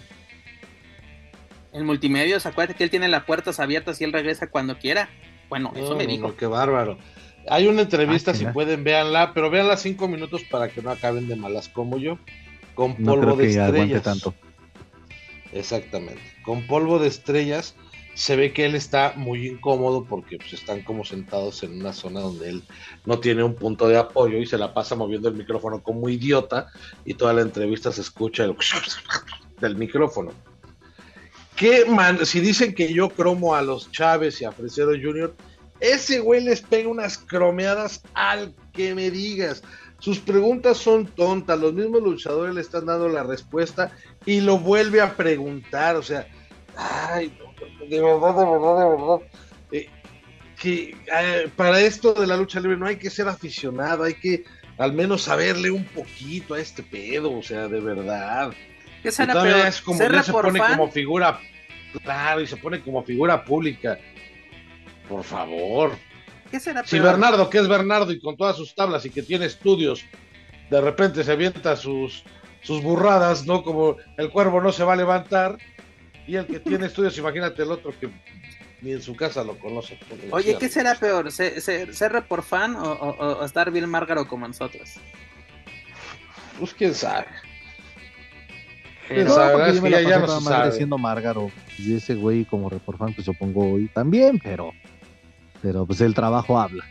El multimedia, acuérdate que él tiene las puertas abiertas y él regresa cuando quiera. Bueno, eso me dijo. qué bárbaro. Hay una entrevista, ah, si pueden, véanla, pero véanla cinco minutos para que no acaben de malas como yo. Con polvo de estrellas. Tanto. Exactamente. Con polvo de estrellas se ve que él está muy incómodo porque pues, están como sentados en una zona donde él no tiene un punto de apoyo y se la pasa moviendo el micrófono como idiota y toda la entrevista se escucha el del micrófono. ¿Qué man si dicen que yo cromo a los Chávez y a Fresero Jr., ese güey les pega unas cromeadas al que me digas. Sus preguntas son tontas, los mismos luchadores le están dando la respuesta y lo vuelve a preguntar. O sea, ay, de verdad, de verdad, de verdad. Eh, que eh, para esto de la lucha libre no hay que ser aficionado, hay que al menos saberle un poquito a este pedo, o sea, de verdad. ¿Qué será Es como, ya se pone como figura, claro, y se pone como figura pública. Por favor. ¿Qué será Si Bernardo, que es Bernardo y con todas sus tablas y que tiene estudios, de repente se avienta sus, sus burradas, ¿no? Como el cuervo no se va a levantar. Y el que tiene estudios, imagínate el otro que ni en su casa lo conoce. Oye, ¿qué será peor? ¿Ser, ser, por fan o, estar bien Márgaro como nosotros? Pues quién sabe. Pero, no, es que ya, ya no se sabe. siendo Márgaro y ese güey como fan pues supongo hoy también, pero pero pues el trabajo habla.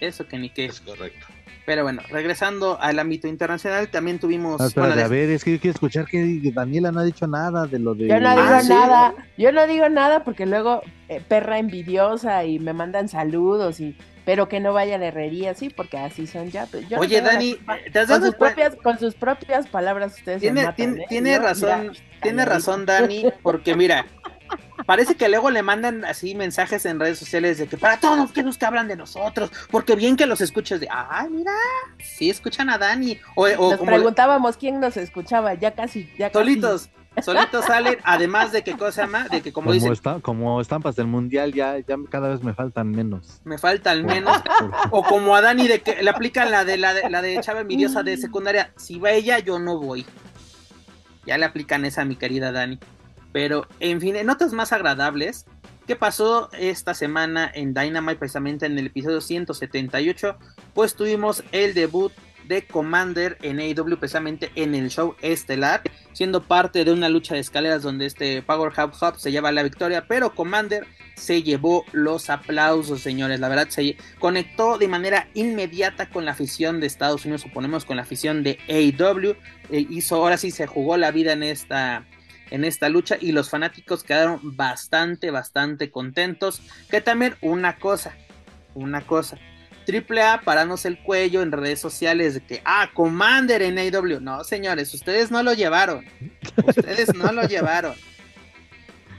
Eso que ni qué. Es correcto. Pero bueno, regresando al ámbito internacional, también tuvimos. Ah, a ver, es que yo quiero escuchar que Daniela no ha dicho nada de lo de. Yo no digo ah, nada, yo no digo nada porque luego eh, perra envidiosa y me mandan saludos y. Pero que no vayan a herrería, sí, porque así son ya. Pues, Oye, Dani, ¿te has con, sus propias, con sus propias palabras ustedes tiene, matan, ¿eh? tiene, razón, tiene razón, Dani, porque mira, Parece que luego le mandan así mensajes en redes sociales de que para todos que nos que hablan de nosotros, porque bien que los escuches de, ah, mira, sí escuchan a Dani. O, nos preguntábamos quién nos escuchaba, ya casi, ya solitos. Solitos salen, además de que cosa más, de que como, dicen. Está, como estampas del mundial, ya, ya cada vez me faltan menos. Me faltan menos. o como a Dani de que le aplican la de la de, la de Chava envidiosa de secundaria. Si va ella, yo no voy. Ya le aplican esa a mi querida Dani. Pero, en fin, en notas más agradables, ¿qué pasó esta semana en Dynamite? Precisamente en el episodio 178, pues tuvimos el debut de Commander en AEW, precisamente en el show estelar, siendo parte de una lucha de escaleras donde este Power Hub Hub se lleva la victoria, pero Commander se llevó los aplausos, señores. La verdad, se conectó de manera inmediata con la afición de Estados Unidos, suponemos con la afición de AEW. Eh, hizo, ahora sí se jugó la vida en esta en esta lucha y los fanáticos quedaron bastante, bastante contentos. Que también una cosa, una cosa. Triple A parándose el cuello en redes sociales de que, ah, Commander en AW. No, señores, ustedes no lo llevaron. Ustedes no lo llevaron.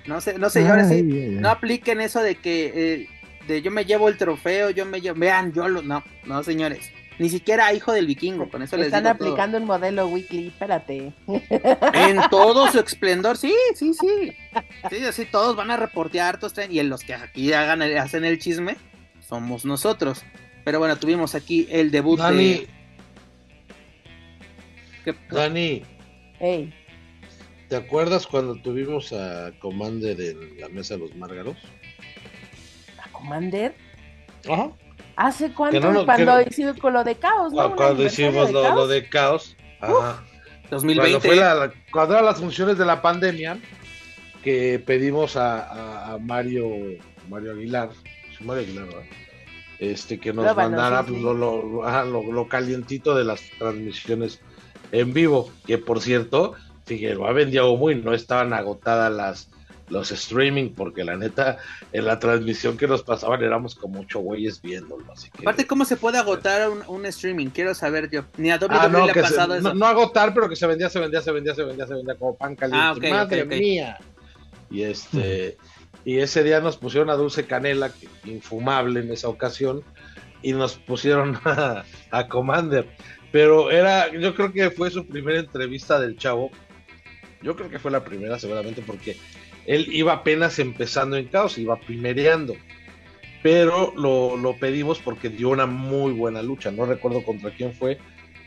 No sé, no señores, no apliquen eso de que eh, de yo me llevo el trofeo, yo me llevo, vean, yo lo, no, no, señores. Ni siquiera hijo del vikingo, con eso les Están aplicando un modelo weekly, espérate. En todo su esplendor, sí, sí, sí. Sí, así todos van a reportear, todos y en los que aquí hagan hacen el chisme, somos nosotros. Pero bueno, tuvimos aquí el debut Dani. de. Dani. Hey. ¿Te acuerdas cuando tuvimos a Commander en la mesa de los Márgaros? ¿A Commander? Ajá. ¿Hace cuánto? cuando hicimos con lo de caos, ¿no? Cuando hicimos lo, de caos. Ajá. 2020. Cuando, eran las funciones de la pandemia, que pedimos a, Mario Mario Aguilar, Mario Aguilar, Este, que nos mandara pues, lo, lo, calientito de las transmisiones en vivo, que por cierto, Figueroa vendía muy, no estaban agotadas las, los streaming, porque la neta, en la transmisión que nos pasaban éramos como ocho güeyes viéndolo. Así que... Aparte, ¿cómo se puede agotar un, streaming? Quiero saber yo. Ni a WWE ah, no, le ha pasado eso. No, agotar, pero que se vendía, se vendía, se vendía, se vendía, se vendía como pan caliente. Ah, Madre mía. Y este. Y ese día nos pusieron a Dulce Canela, infumable en esa ocasión, y nos pusieron a, a Commander. Pero era, yo creo que fue su primera entrevista del chavo. Yo creo que fue la primera, seguramente, porque él iba apenas empezando en caos, iba primereando. Pero lo, pedimos porque dio una muy buena lucha. No recuerdo contra quién fue,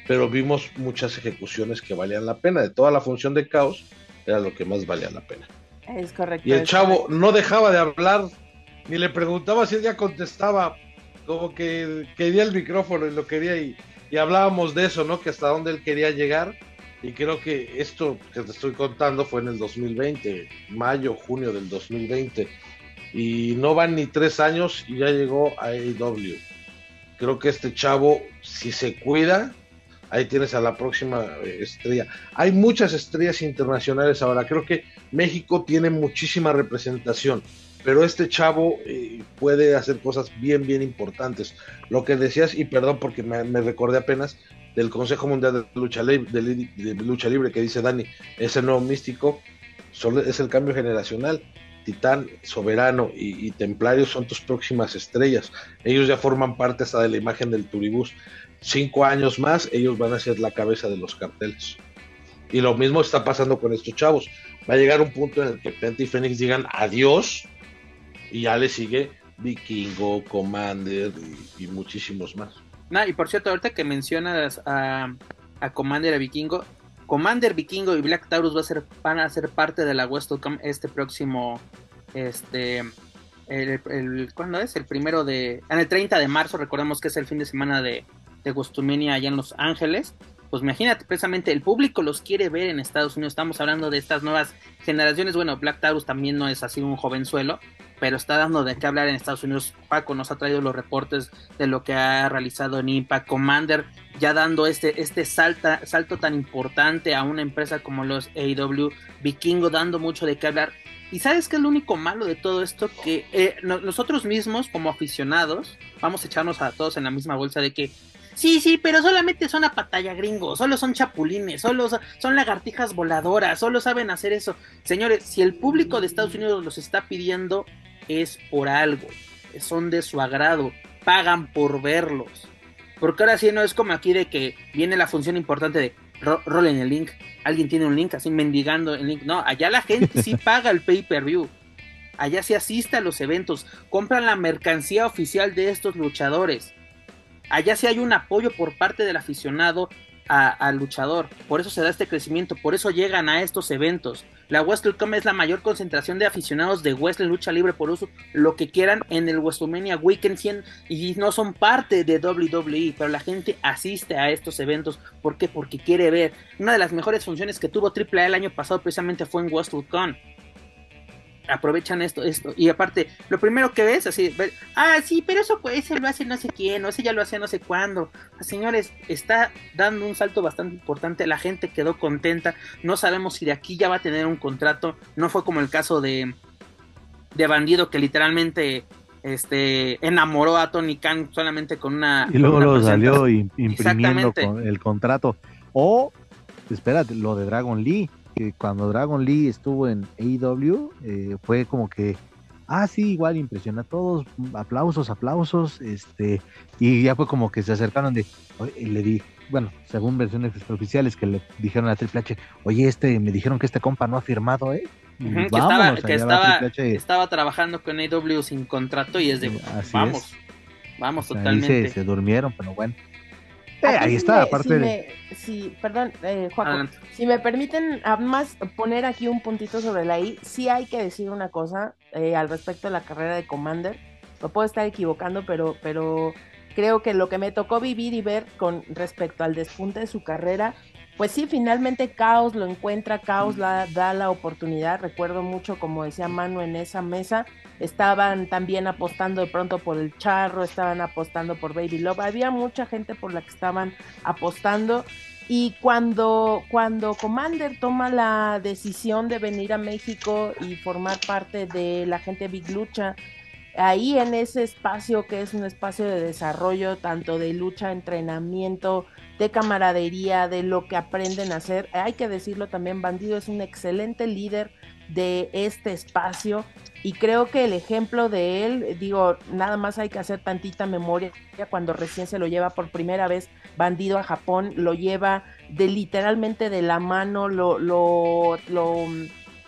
pero vimos muchas ejecuciones que valían la pena. De toda la función de caos, era lo que más valía la pena. Es correcto. Y el chavo no dejaba de hablar, ni le preguntaba si ella contestaba, como que quería el micrófono y lo quería y, y hablábamos de eso, ¿no? Que hasta dónde él quería llegar y creo que esto que te estoy contando fue en el 2020, mayo, junio del 2020. Y no van ni tres años y ya llegó a AEW. Creo que este chavo, si se cuida, ahí tienes a la próxima eh, estrella. Hay muchas estrellas internacionales ahora. Creo que México tiene muchísima representación, pero este chavo eh, puede hacer cosas bien, bien importantes. Lo que decías, y perdón porque me, me recordé apenas, del Consejo Mundial de Lucha, Libre, Lucha Libre que dice Dani, ese nuevo místico es el cambio generacional. Titán, Soberano y, Templario son tus próximas estrellas. Ellos ya forman parte hasta de la imagen del Turibús. Cinco años más, ellos van a ser la cabeza de los carteles. Y lo mismo está pasando con estos chavos. Va a llegar un punto en el que Penta y Fénix digan adiós y ya le sigue Vikingo, Commander y muchísimos más y por cierto, ahorita que mencionas a, Commander a Vikingo, Commander Vikingo y Black Taurus va a ser, van a ser parte de la WrestleCon este próximo, este, el, ¿cuándo es? El primero de, en el 30 de marzo, recordemos que es el fin de semana de, de Gostumenia allá en Los Ángeles. Pues imagínate, precisamente el público los quiere ver en Estados Unidos. Estamos hablando de estas nuevas generaciones. Bueno, Black Taurus también no es así un jovenzuelo, pero está dando de qué hablar en Estados Unidos. Paco nos ha traído los reportes de lo que ha realizado en Impact Commander, ya dando este, este salta, salto tan importante a una empresa como los AEW, Vikingo dando mucho de qué hablar. Y sabes qué es lo único malo de todo esto, que eh, nosotros mismos como aficionados vamos a echarnos a todos en la misma bolsa de que Sí, sí, pero solamente son a pantalla gringo, solo son chapulines, solo son lagartijas voladoras, solo saben hacer eso. Señores, si el público de Estados Unidos los está pidiendo, es por algo, son de su agrado, pagan por verlos. Porque ahora sí no es como aquí de que viene la función importante de rolen el link, alguien tiene un link así mendigando el link. No, allá la gente sí paga el pay-per-view. Allá se asiste a los eventos, compran la mercancía oficial de estos luchadores allá sí hay un apoyo por parte del aficionado al luchador, por eso se da este crecimiento, por eso llegan a estos eventos. La WrestleCom es la mayor concentración de aficionados de Wrestling Lucha Libre, por eso lo que quieran en el WrestleMania Weekend 100 y no son parte de WWE, pero la gente asiste a estos eventos, ¿por qué? Porque quiere ver. Una de las mejores funciones que tuvo AAA el año pasado precisamente fue en WrestleCon aprovechan esto, esto. Y aparte, lo primero que ves, así, ah, sí, pero eso pues, ese lo hace no sé quién, o ese ya lo hacía no sé cuándo. Ah, señores, está dando un salto bastante importante, la gente quedó contenta, no sabemos si de aquí ya va a tener un contrato, no fue como el caso de, de Bandido que literalmente este enamoró a Tony Khan solamente con una... Y luego lo salió imprimiendo con el contrato. O, espérate, lo de Dragon Lee que cuando Dragon Lee estuvo en AEW eh, fue como que, ah, sí, igual impresiona a todos, aplausos, aplausos, este, y ya fue como que se acercaron de, le di, bueno, según versiones oficiales que le dijeron a Triple H, oye, este, me dijeron que este compa no ha firmado, ¿eh? que, estaba, que estaba, estaba, trabajando con AEW sin contrato y es de, vamos, vamos totalmente. se durmieron, pero bueno ahí está, aparte si perdón, eh, si me permiten además poner aquí un puntito sobre la I, sí hay que decir una cosa eh, al respecto de la carrera de Commander. Lo puedo estar equivocando, pero, pero creo que lo que me tocó vivir y ver con respecto al despunte de su carrera pues sí, finalmente Caos lo encuentra, Caos la, da la oportunidad. Recuerdo mucho, como decía Manu, en esa mesa estaban también apostando de pronto por el charro, estaban apostando por Baby Love. Había mucha gente por la que estaban apostando. Y cuando, cuando Commander toma la decisión de venir a México y formar parte de la gente Big Lucha, ahí en ese espacio que es un espacio de desarrollo, tanto de lucha, entrenamiento, de camaradería, de lo que aprenden a hacer. Hay que decirlo también, Bandido es un excelente líder de este espacio y creo que el ejemplo de él, digo, nada más hay que hacer tantita memoria cuando recién se lo lleva por primera vez Bandido a Japón, lo lleva de literalmente de la mano, lo, lo, lo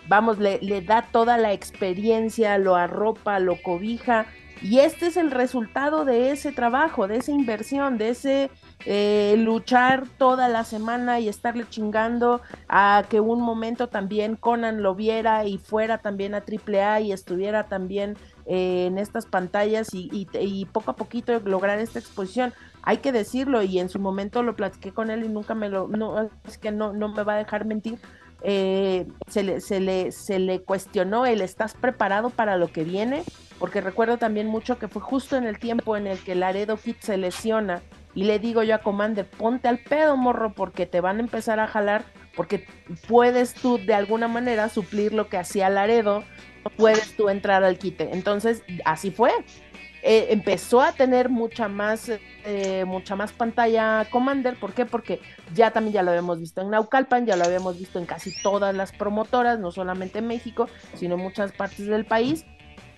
vamos, le, le da toda la experiencia, lo arropa, lo cobija y este es el resultado de ese trabajo, de esa inversión, de ese eh, luchar toda la semana y estarle chingando a que un momento también Conan lo viera y fuera también a AAA y estuviera también eh, en estas pantallas y, poco a poquito lograr esta exposición. Hay que decirlo y en su momento lo platiqué con él y nunca me lo, no, es que no, no me va a dejar mentir. Eh, se, le, se, le, se le cuestionó el ¿estás preparado para lo que viene? Porque recuerdo también mucho que fue justo en el tiempo en el que Laredo Kid se lesiona y le digo yo a Commander, ponte al pedo, morro, porque te van a empezar a jalar, porque puedes tú de alguna manera suplir lo que hacía Laredo, puedes tú entrar al quite. Entonces, así fue. Eh, empezó a tener mucha más, eh, mucha más pantalla Commander. ¿Por qué? Porque ya también ya lo habíamos visto en Naucalpan, ya lo habíamos visto en casi todas las promotoras, no solamente en México, sino en muchas partes del país.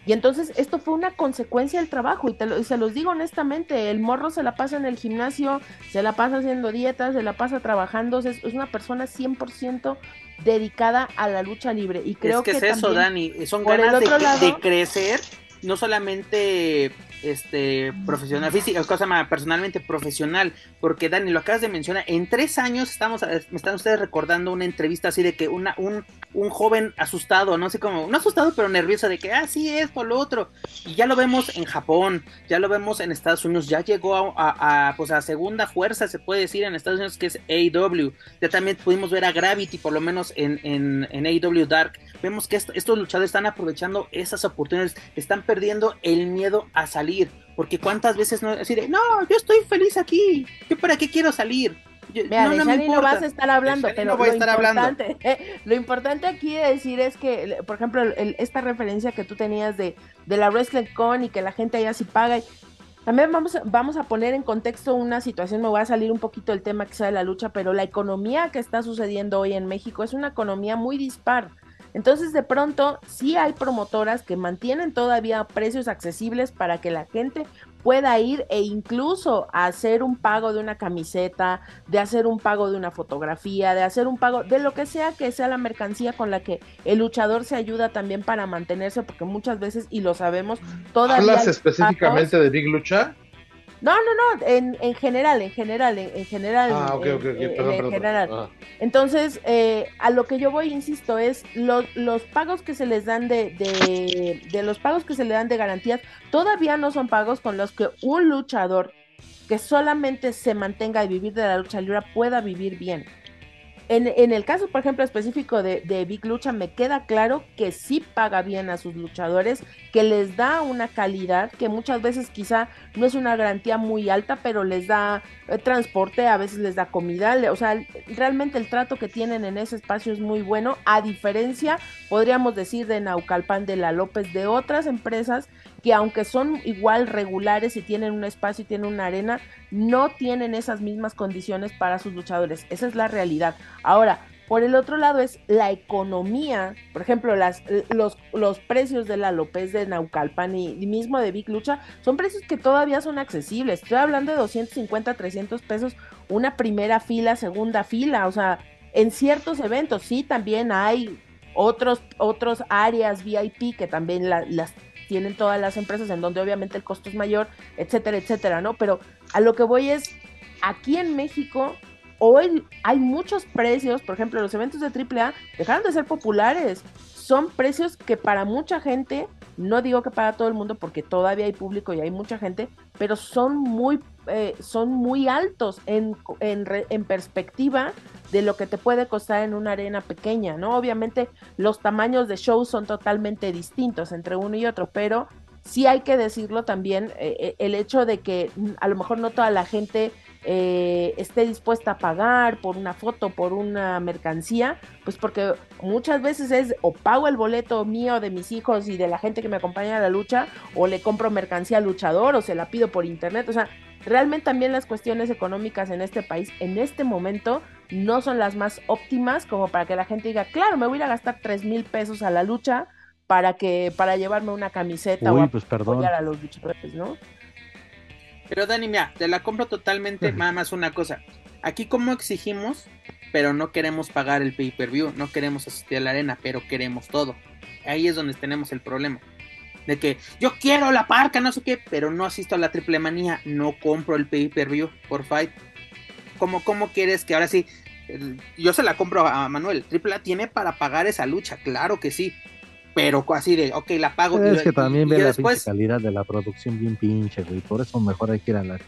Y entonces esto fue una consecuencia del trabajo y, te se los digo honestamente, el morro se la pasa en el gimnasio, se la pasa haciendo dietas, se la pasa trabajando, es, una persona 100% dedicada a la lucha libre. Y creo es que, es eso, Dani, son ganas de, de crecer, no solamente este profesional física, cosa personalmente profesional, porque Dani lo acabas de mencionar, en tres años estamos, me están ustedes recordando una entrevista así de que una, un, un joven asustado, no sé cómo, no asustado, pero nervioso de que, ah, sí, es por lo otro. Y ya lo vemos en Japón, ya lo vemos en Estados Unidos, ya llegó a, pues a segunda fuerza, se puede decir, en Estados Unidos, que es AEW. Ya también pudimos ver a Gravity, por lo menos en, en, en AEW Dark. Vemos que estos luchadores están aprovechando esas oportunidades, están perdiendo el miedo a salir. Porque cuántas veces no decir, no, yo estoy feliz aquí, ¿yo para qué quiero salir? Mira, no, de no, vas a estar hablando, pero lo, importante, lo importante aquí de decir es que, por ejemplo, esta referencia que tú tenías de, de la Wrestling Con y que la gente allá sí paga. también vamos, vamos a poner en contexto una situación, me voy a salir un poquito del tema que sea de la lucha, pero la economía que está sucediendo hoy en México es una economía muy dispar. Entonces, de pronto, sí hay promotoras que mantienen todavía precios accesibles para que la gente pueda ir e incluso hacer un pago de una camiseta, de hacer un pago de una fotografía, de hacer un pago de lo que sea que sea la mercancía con la que el luchador se ayuda también para mantenerse, porque muchas veces, y lo sabemos, todavía... ¿Hablas específicamente de Big Lucha? No, no, no, en, en general, en general, en, general. Ah, ok, ok, en general. Ah. Entonces, eh, a lo que yo voy, insisto, es los, los pagos que se les dan de, de, de los pagos que se le dan de garantías, todavía no son pagos con los que un luchador que solamente se mantenga y vivir de la lucha libre pueda vivir bien. En, el caso, por ejemplo, específico de, Big Lucha, me queda claro que sí paga bien a sus luchadores, que les da una calidad que muchas veces quizá no es una garantía muy alta, pero les da eh, transporte, a veces les da comida, o sea, realmente el trato que tienen en ese espacio es muy bueno, a diferencia, podríamos decir, de Naucalpan de la López, de otras empresas que aunque son igual regulares y tienen un espacio y tienen una arena, no tienen esas mismas condiciones para sus luchadores. Esa es la realidad. Ahora, por el otro lado es la economía, por ejemplo, las, los, los precios de la López de Naucalpan y, mismo de Big Lucha son precios que todavía son accesibles. Estoy hablando de 250, 300 pesos una primera fila, segunda fila, o sea, en ciertos eventos sí también hay otros, otros áreas VIP que también las tienen todas las empresas en donde obviamente el costo es mayor, etcétera, etcétera, ¿no? Pero a lo que voy es, aquí en México hoy hay muchos precios, por ejemplo, los eventos de AAA dejaron de ser populares. Son precios que para mucha gente, no digo que para todo el mundo porque todavía hay público y hay mucha gente, pero son muy, eh, son muy altos en, en, en perspectiva de lo que te puede costar en una arena pequeña, ¿no? Obviamente los tamaños de shows son totalmente distintos entre uno y otro, pero sí hay que decirlo también, eh, eh, el hecho de que mm, a lo mejor no toda la gente esté dispuesta a pagar por una foto, por una mercancía, pues porque muchas veces es o pago el boleto mío de mis hijos y de la gente que me acompaña a la lucha, o le compro mercancía al luchador, o se la pido por internet, o sea, realmente también las cuestiones económicas en este país en este momento no son las más óptimas como para que la gente diga, claro, me voy a ir a gastar tres mil pesos a la lucha para que para llevarme una camiseta o pues apoyar a los luchadores, ¿no? Pero Dani, mira, te la compro totalmente, nada más una cosa. Aquí como exigimos, pero no queremos pagar el pay-per-view, no queremos asistir a la arena, pero queremos todo. Ahí es donde tenemos el problema. De que yo quiero la parca, no sé qué, pero no asisto a la triple manía, no compro el pay-per-view por fight. ¿Cómo, ¿Cómo quieres que ahora sí? Yo se la compro a Manuel. Triple A tiene para pagar esa lucha, claro que sí pero así de, ok, la pago. es que también ve la calidad de la producción bien pinche, güey, por eso mejor hay que ir a la...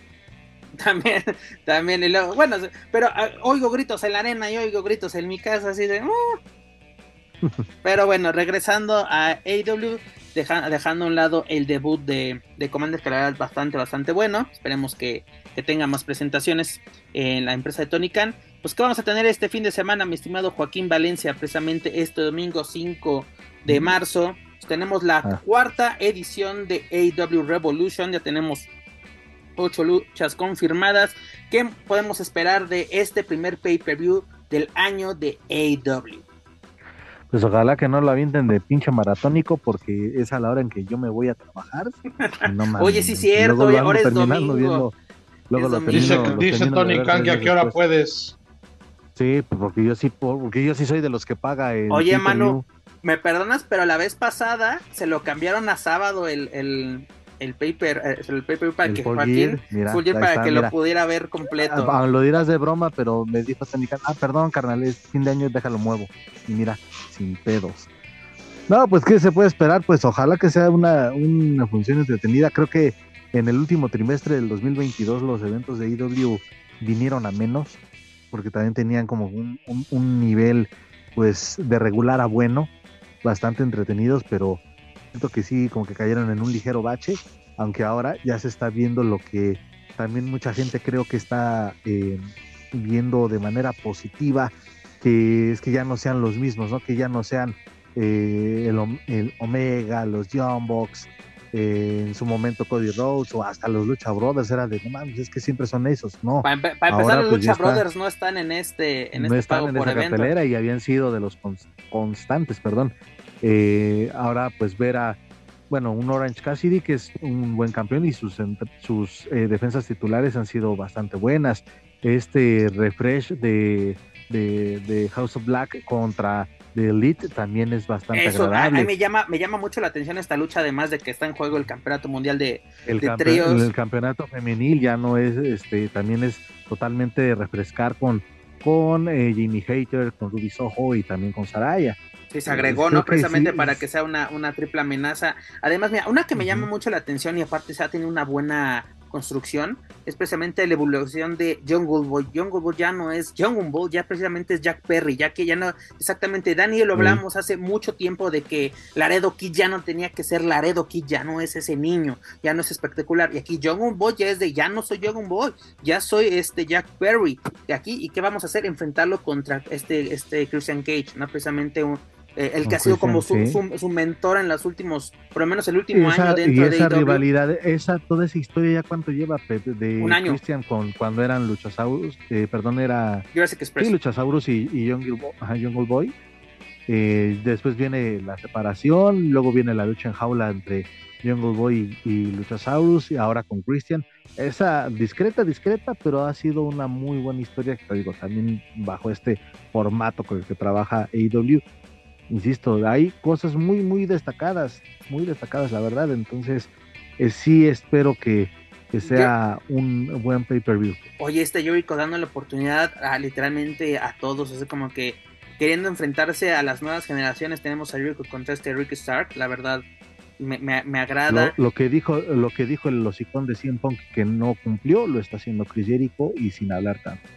También, también, y luego, bueno, pero ah, oigo gritos en la arena y oigo gritos en mi casa, así de... Uh". pero bueno, regresando a AW, dejando a un lado el debut de, de Commander, que la verdad es bastante, bastante bueno, esperemos que, que tenga más presentaciones en la empresa de Tony Khan. Pues que vamos a tener este fin de semana, mi estimado Joaquín Valencia, precisamente este domingo 5 de marzo. Tenemos la ah. cuarta edición de AW Revolution. Ya tenemos ocho luchas confirmadas. ¿Qué podemos esperar de este primer pay-per-view del año de AW? Pues ojalá que no lo avienten de pinche maratónico porque es a la hora en que yo me voy a trabajar. Oye, sí es cierto, ahora es domingo. dice, Tony Khan que a qué hora puedes. Sí, pues porque yo sí, porque yo sí soy de los que paga el Oye, Manu, me perdonas, pero la vez pasada se lo cambiaron a sábado el, el paper, eh, el paper para que Joaquín, para que lo pudiera ver completo. Ah, lo dirás de broma, pero me dijo ah, perdón, carnal, es fin de año, déjalo muevo. Y mira, sin pedos. No, pues ¿qué se puede esperar? Pues ojalá que sea una, una función entretenida. Creo que en el último trimestre del 2022 los eventos de IW vinieron a menos, porque también tenían como un, un nivel pues de regular a bueno, bastante entretenidos, pero siento que sí, como que cayeron en un ligero bache, aunque ahora ya se está viendo lo que también mucha gente creo que está eh, viendo de manera positiva, que es que ya no sean los mismos, ¿no? que ya no sean eh, el, Omega, los Young Bucks, eh, en su momento Cody Rhodes o hasta los Lucha Brothers era de no es que siempre son esos, no. Para, empezar, los pues, Lucha Brothers no están en este, en no este están en esa cartelera y habían sido de los constantes, perdón. Eh, ahora pues ver a, bueno, un Orange Cassidy que es un buen campeón y sus, sus eh, defensas titulares han sido bastante buenas. Este refresh de, de, House of Black contra The Elite también es bastante agradable. A, mí me llama, me llama mucho la atención esta lucha, además de que está en juego el campeonato mundial de, el tríos. El campeonato femenil ya no es, este, también es totalmente refrescar con, con eh, Jimmy Hater, con Ruby Soho y también con Saraya. Sí, se agregó, ¿no? Precisamente para que sea una, una triple amenaza. Además, mira, una que me llama mucho la atención y aparte se ha tenido una buena construcción es precisamente la evolución de Jungle Boy. Jungle Boy ya no es Jungle Boy, ya precisamente es Jack Perry, ya que ya no, exactamente, Daniel lo hablamos hace mucho tiempo de que Laredo Kid ya no tenía que ser Laredo Kid, ya no es ese niño, ya no es espectacular. Y aquí Jungle Boy ya es de, ya no soy Jungle Boy, ya soy este Jack Perry. De aquí, ¿y qué vamos a hacer? Enfrentarlo contra este, este Christian Cage, no precisamente un eh, el que ha sido como su, su, mentor en los últimos, por lo menos el último año dentro y esa rivalidad, esa, toda esa historia ya cuánto lleva de Un año. Christian con cuando eran Luchasaurus, eh, perdón, era Sí, Luchasaurus y, y Jungle, Boy. Eh, después viene la separación, luego viene la lucha en jaula entre Jungle Boy y, Luchasaurus y ahora con Christian. Esa discreta, discreta, pero ha sido una muy buena historia, que digo, también bajo este formato con el que trabaja AEW insisto, hay cosas muy, muy destacadas, muy destacadas, la verdad. Entonces, eh, sí espero que, sea un buen pay-per-view. Oye, este Jericho dando la oportunidad a literalmente a todos, es como que queriendo enfrentarse a las nuevas generaciones, tenemos a Jericho contra este Rick Stark, la verdad. Me, me, agrada. Lo, que dijo, lo que dijo el hocicón de Cien Punk que no cumplió, lo está haciendo Chris Jericho y sin hablar tanto.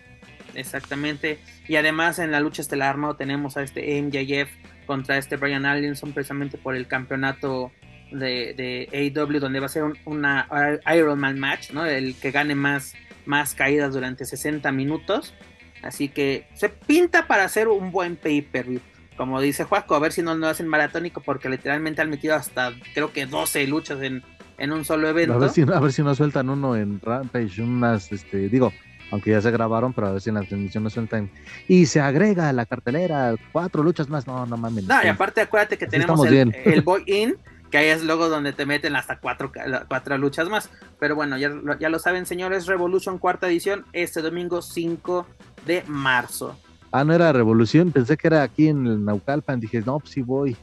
Exactamente. Y además en la lucha estelar armado tenemos a este MJF contra este Brian Allinson precisamente por el campeonato de, de AEW donde va a ser un, una Ironman match, ¿no? El que gane más, más caídas durante 60 minutos. Así que se pinta para hacer un buen pay-per-view. Como dice Juaco, a ver si no lo hacen maratónico porque literalmente han metido hasta creo que 12 luchas en, en un solo evento. A ver si, a ver si no sueltan uno en Rampage, unas, este, digo, aunque ya se grabaron, pero a ver si en la transmisión no sueltan. Y se agrega a la cartelera cuatro luchas más. No, no mames. No, y aparte acuérdate que tenemos el, el, Boy In, que ahí es luego donde te meten hasta cuatro, cuatro luchas más. Pero bueno, ya, ya lo saben, señores, Revolution cuarta edición, este domingo 5 de marzo. Ah, no era Revolución, pensé que era aquí en el Naucalpan. Dije, no, pues sí voy.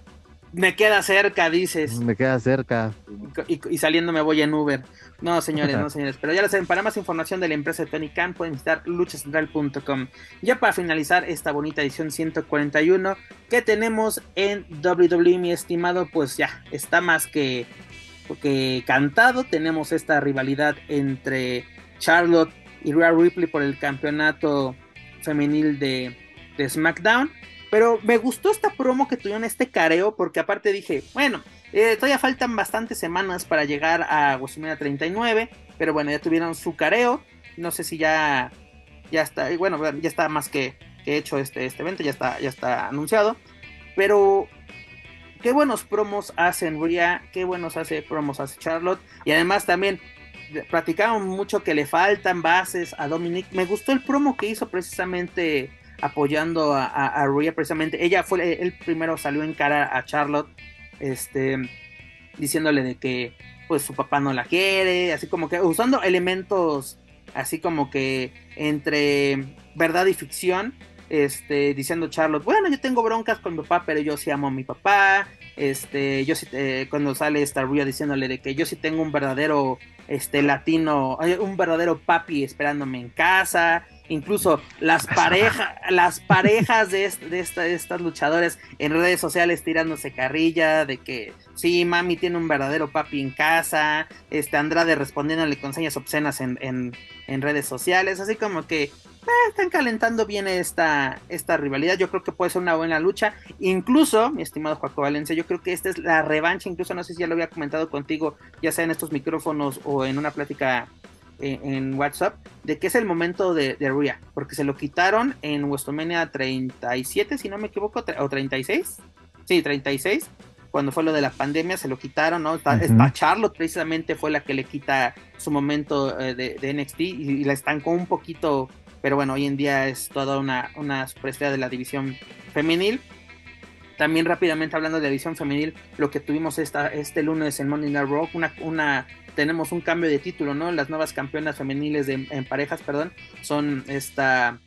Me queda cerca, dices. Me queda cerca. Y, saliendo me voy en Uber. No, señores, no, señores. Pero ya lo saben, para más información de la empresa de Tony Khan pueden visitar luchacentral.com. Ya para finalizar esta bonita edición 141 que tenemos en WWE, mi estimado, pues ya está más que, que cantado. Tenemos esta rivalidad entre Charlotte y Rhea Ripley por el campeonato femenil de, de SmackDown. Pero me gustó esta promo que tuvieron este careo, porque aparte dije, bueno, eh, todavía faltan bastantes semanas para llegar a WrestleMania 39, pero bueno, ya tuvieron su careo. No sé si ya, ya está, bueno, ya está más que, hecho este, este evento, ya está, ya está anunciado. Pero qué buenos promos hacen Ria, qué buenos hace promos hace Charlotte. Y además también platicaron mucho que le faltan bases a Dominic. Me gustó el promo que hizo precisamente apoyando a, a, Rhea precisamente. Ella fue el primero salió en cara a Charlotte, este, diciéndole de que pues su papá no la quiere, así como que usando elementos así como que entre verdad y ficción. este, diciendo Charlotte, bueno, yo tengo broncas con mi papá, pero yo sí amo a mi papá, este, yo sí, eh, cuando sale esta Rhea diciéndole de que yo sí tengo un verdadero, este, latino, un verdadero papi esperándome en casa, incluso las parejas, las parejas de, de, estas luchadores en redes sociales tirándose carrilla de que sí, mami tiene un verdadero papi en casa, este Andrade respondiéndole con señas obscenas en, en, redes sociales, así como que eh, están calentando bien esta, esta rivalidad, yo creo que puede ser una buena lucha, incluso, mi estimado Juaco Valencia, yo creo que esta es la revancha, incluso no sé si ya lo había comentado contigo, ya sea en estos micrófonos o en una plática en, WhatsApp de que es el momento de, de Rhea, porque se lo quitaron en WrestleMania 37, si no me equivoco, o 36. Sí, 36, cuando fue lo de la pandemia, se lo quitaron, ¿no? Esta, Charlotte precisamente fue la que le quita su momento eh, de, NXT y, la estancó un poquito, pero bueno, hoy en día es toda una, una superestrella de la división femenil. También rápidamente hablando de división femenil, lo que tuvimos esta, este lunes en Monday Night Raw, una, una tenemos un cambio de título, ¿no? Las nuevas campeonas femeniles en parejas, perdón, son esta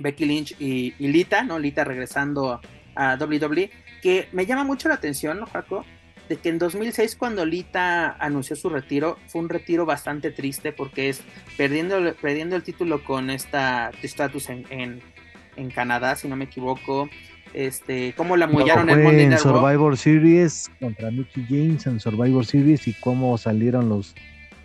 Becky Lynch y, Lita, ¿no? Lita regresando a WWE, que me llama mucho la atención, ¿no, Jaco? De que en 2006 cuando Lita anunció su retiro, fue un retiro bastante triste porque es perdiendo, perdiendo el título con esta status en, en, en Canadá, si no me equivoco, este, cómo la mollaron en Monday Night Survivor Series contra Mickey James en Survivor Series y cómo salieron los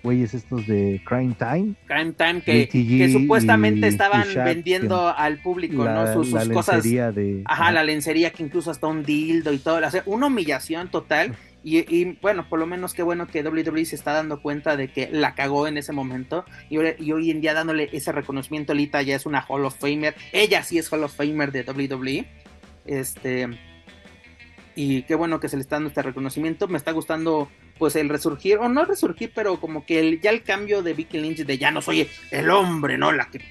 güeyes estos de Crime Time. Crime Time que, supuestamente estaban vendiendo al público, ¿no? Sus, cosas. De, ajá, la lencería que incluso hasta un dildo y todo. O sea, una humillación total. Y, bueno, por lo menos qué bueno que WWE se está dando cuenta de que la cagó en ese momento. Y, y hoy en día dándole ese reconocimiento, Lita ya es una Hall of Famer. Ella sí es Hall of Famer de WWE. Este. Y qué bueno que se le está dando este reconocimiento. Me está gustando, pues, el resurgir, o no resurgir, pero como que el, ya el cambio de Vicky Lynch de ya no soy el hombre, ¿no? La que